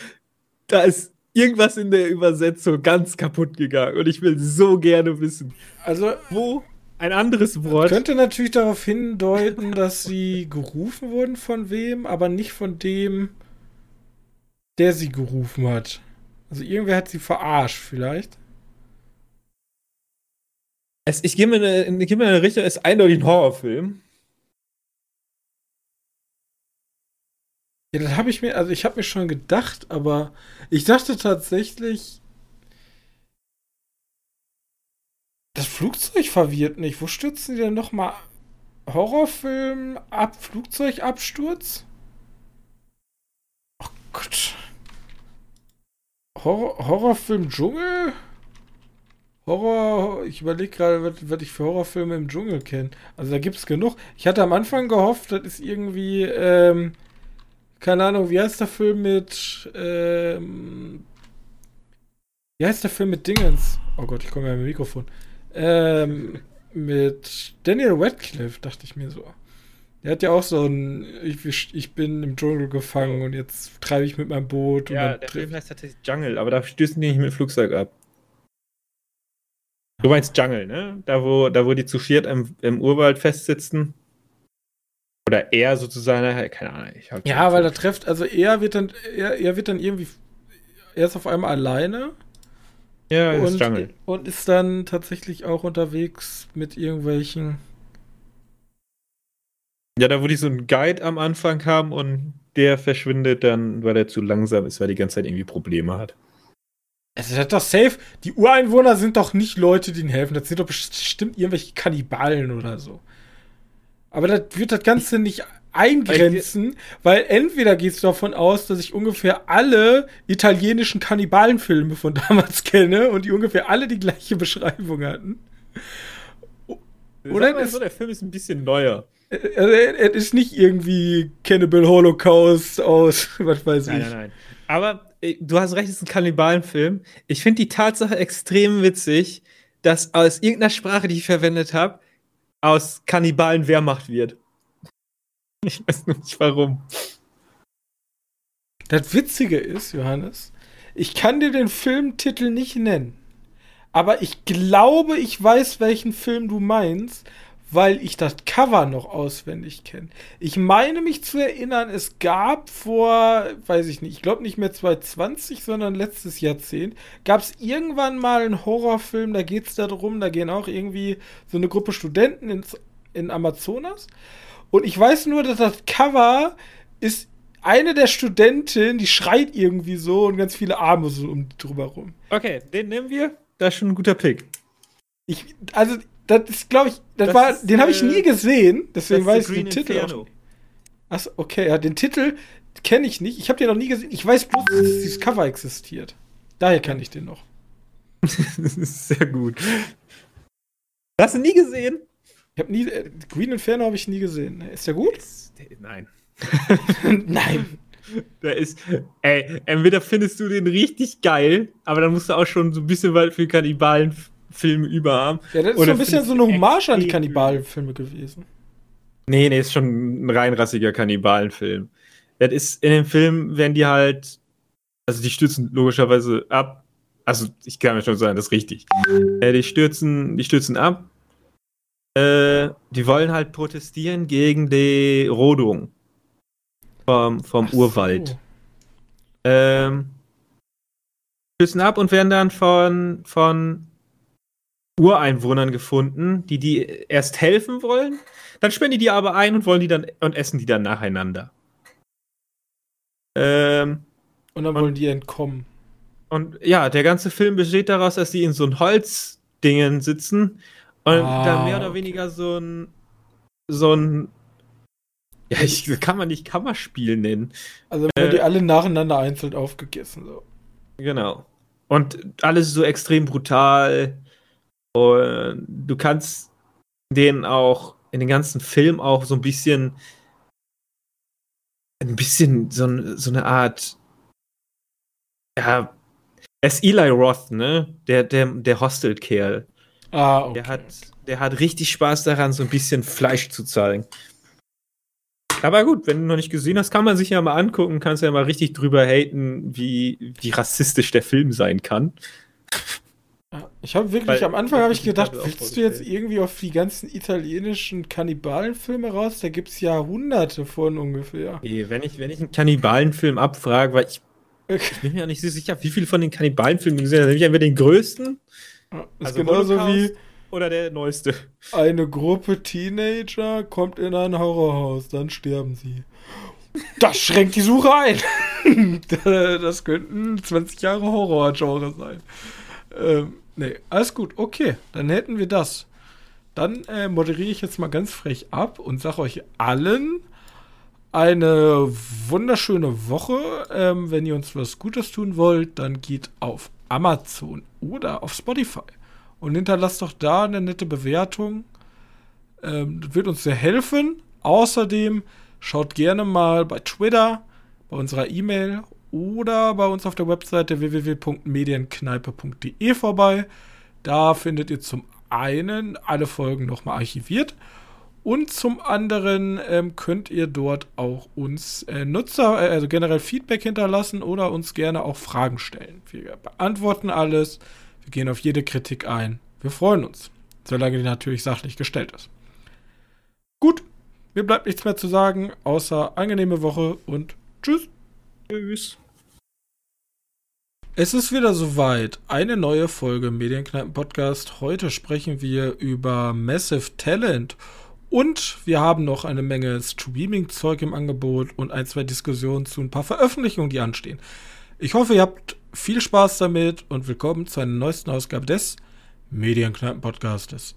Speaker 2: Da ist irgendwas in der Übersetzung ganz kaputt gegangen und ich will so gerne wissen,
Speaker 1: Also,
Speaker 2: wo ein anderes Wort.
Speaker 1: könnte natürlich darauf hindeuten, dass sie gerufen wurden von wem, aber nicht von dem, der sie gerufen hat. Also, irgendwer hat sie verarscht, vielleicht.
Speaker 2: Es, ich gehe mir eine, geh mir eine Richtung, es ist eindeutig ein Horrorfilm.
Speaker 1: Ja, das habe ich mir, also ich habe mir schon gedacht, aber ich dachte tatsächlich, das Flugzeug verwirrt mich. Wo stürzen die denn nochmal? Horrorfilm ab Flugzeugabsturz? Oh Gott. Horror, Horrorfilm Dschungel? Horror, ich überlege gerade, was, was ich für Horrorfilme im Dschungel kenne. Also da gibt es genug. Ich hatte am Anfang gehofft, das ist irgendwie, ähm, keine Ahnung, wie heißt der Film mit, ähm, wie heißt der Film mit Dingens? Oh Gott, ich komme ja mit dem Mikrofon. Ähm, mit Daniel Radcliffe, dachte ich mir so. Der hat ja auch so ein, ich, ich bin im Dschungel gefangen und jetzt treibe ich mit meinem Boot
Speaker 2: Ja, der. Film heißt tatsächlich Jungle, aber da stößen die nicht mit dem Flugzeug ab. Du meinst Jungle, ne? Da, wo, da, wo die zu viert im, im Urwald festsitzen. Oder er sozusagen, keine Ahnung.
Speaker 1: Ja, weil er trifft, also er wird dann, er, er wird dann irgendwie, er ist auf einmal alleine
Speaker 2: Ja, das
Speaker 1: und,
Speaker 2: ist Jungle.
Speaker 1: und ist dann tatsächlich auch unterwegs mit irgendwelchen.
Speaker 2: Ja, da wo die so einen Guide am Anfang haben und der verschwindet dann, weil er zu langsam ist, weil er die ganze Zeit irgendwie Probleme hat.
Speaker 1: Es ist doch safe. Die Ureinwohner sind doch nicht Leute, die ihnen helfen. Das sind doch bestimmt irgendwelche Kannibalen oder so. Aber das wird das Ganze nicht eingrenzen, weil entweder gehst du davon aus, dass ich ungefähr alle italienischen Kannibalenfilme von damals kenne und die ungefähr alle die gleiche Beschreibung hatten. Oder ist-
Speaker 2: so, der Film ist ein bisschen neuer.
Speaker 1: Also, er ist nicht irgendwie Cannibal Holocaust aus, was weiß
Speaker 2: nein,
Speaker 1: ich.
Speaker 2: Nein, nein, nein. Aber du hast recht, es ist ein Kannibalenfilm. Ich finde die Tatsache extrem witzig, dass aus irgendeiner Sprache, die ich verwendet habe, aus Kannibalen Wehrmacht wird. Ich weiß nicht warum.
Speaker 1: Das Witzige ist, Johannes, ich kann dir den Filmtitel nicht nennen. Aber ich glaube, ich weiß, welchen Film du meinst, weil ich das Cover noch auswendig kenne. Ich meine mich zu erinnern, es gab vor, weiß ich nicht, ich glaube nicht mehr 2020, sondern letztes Jahrzehnt, gab es irgendwann mal einen Horrorfilm, da geht es darum, da gehen auch irgendwie so eine Gruppe Studenten ins, in Amazonas. Und ich weiß nur, dass das Cover ist eine der Studentinnen, die schreit irgendwie so und ganz viele Arme so um drüber rum.
Speaker 2: Okay, den nehmen wir. Das ist schon ein guter Pick.
Speaker 1: Ich, also, das ist, glaube ich, das, das war, ist, den habe ich nie äh, gesehen, deswegen weiß ich den Titel. Auch. Achso, okay, ja, den Titel kenne ich nicht. Ich habe den noch nie gesehen. Ich weiß bloß, dass dieses Cover existiert. Daher kenne ich den noch.
Speaker 2: das ist sehr gut. Hast du nie gesehen?
Speaker 1: Ich habe nie äh, Green Inferno habe ich nie gesehen. Ist der gut?
Speaker 2: Der, nein.
Speaker 1: nein.
Speaker 2: Der ist, ey, entweder findest du den richtig geil, aber dann musst du auch schon so ein bisschen weit für Kannibalenfilme über.
Speaker 1: Ja, das ist so ein bisschen so eine Hommage an die Kannibalenfilme gewesen.
Speaker 2: Nee, nee, ist schon ein reinrassiger Kannibalenfilm. Das ist, in dem Film werden die halt, also die stürzen logischerweise ab. Also, ich kann mir schon sagen, das ist richtig. Äh, die stürzen, die stürzen ab. Äh, die wollen halt protestieren gegen die Rodung vom, vom so. Urwald. Ähm, stürzen ab und werden dann von, von Ureinwohnern gefunden, die die erst helfen wollen. Dann sperren die die aber ein und wollen die dann und essen die dann nacheinander.
Speaker 1: Ähm, und dann wollen und, die entkommen.
Speaker 2: Und ja, der ganze Film besteht daraus, dass die in so ein Holzdingen sitzen und ah, dann mehr oder weniger so ein so ein ja, ich, kann man nicht Kammerspiel nennen.
Speaker 1: Also werden äh, die alle nacheinander einzeln aufgegessen. So.
Speaker 2: Genau. Und alles so extrem brutal. Und du kannst den auch in den ganzen Film auch so ein bisschen ein bisschen so, so eine Art ja es ist Eli Roth, ne? Der, der, der Hostel-Kerl. Ah, okay. Der hat, der hat richtig Spaß daran, so ein bisschen Fleisch zu zeigen. Aber gut, wenn du noch nicht gesehen hast, kann man sich ja mal angucken, kannst ja mal richtig drüber haten, wie, wie rassistisch der Film sein kann.
Speaker 1: Ich habe wirklich, Weil, am Anfang habe ich gedacht, willst du jetzt irgendwie auf die ganzen italienischen Kannibalenfilme raus? Da gibt es ja hunderte von ungefähr.
Speaker 2: Okay, wenn ich, wenn ich einen Kannibalenfilm abfrage, weil ich, okay. ich bin mir ja nicht so sicher, wie viele von den Kannibalenfilmen gesehen habe, nämlich entweder den größten.
Speaker 1: Ja, ist also genauso wie
Speaker 2: oder der neueste?
Speaker 1: Eine Gruppe Teenager kommt in ein Horrorhaus, dann sterben sie. Das schränkt die Suche ein. das könnten 20 Jahre Horror-Genre sein. Ähm, nee, alles gut. Okay, dann hätten wir das. Dann äh, moderiere ich jetzt mal ganz frech ab und sage euch allen eine wunderschöne Woche. Ähm, wenn ihr uns was Gutes tun wollt, dann geht auf Amazon oder auf Spotify und hinterlasst doch da eine nette Bewertung. Ähm, das wird uns sehr helfen. Außerdem schaut gerne mal bei Twitter, bei unserer E-Mail oder bei uns auf der Webseite www.medienkneipe.de vorbei. Da findet ihr zum einen alle Folgen nochmal archiviert und zum anderen ähm, könnt ihr dort auch uns äh, Nutzer, äh, also generell Feedback hinterlassen oder uns gerne auch Fragen stellen. Wir beantworten alles. Wir gehen auf jede Kritik ein. Wir freuen uns, solange die natürlich sachlich gestellt ist. Gut, mir bleibt nichts mehr zu sagen, außer angenehme Woche und tschüss. Tschüss. Es ist wieder soweit. Eine neue Folge Medienkneipen Podcast. Heute sprechen wir über Massive Talent und wir haben noch eine Menge Streaming-Zeug im Angebot und ein, zwei Diskussionen zu ein paar Veröffentlichungen, die anstehen. Ich hoffe, ihr habt viel Spaß damit und willkommen zu einer neuesten Ausgabe des Medienkneipen-Podcastes.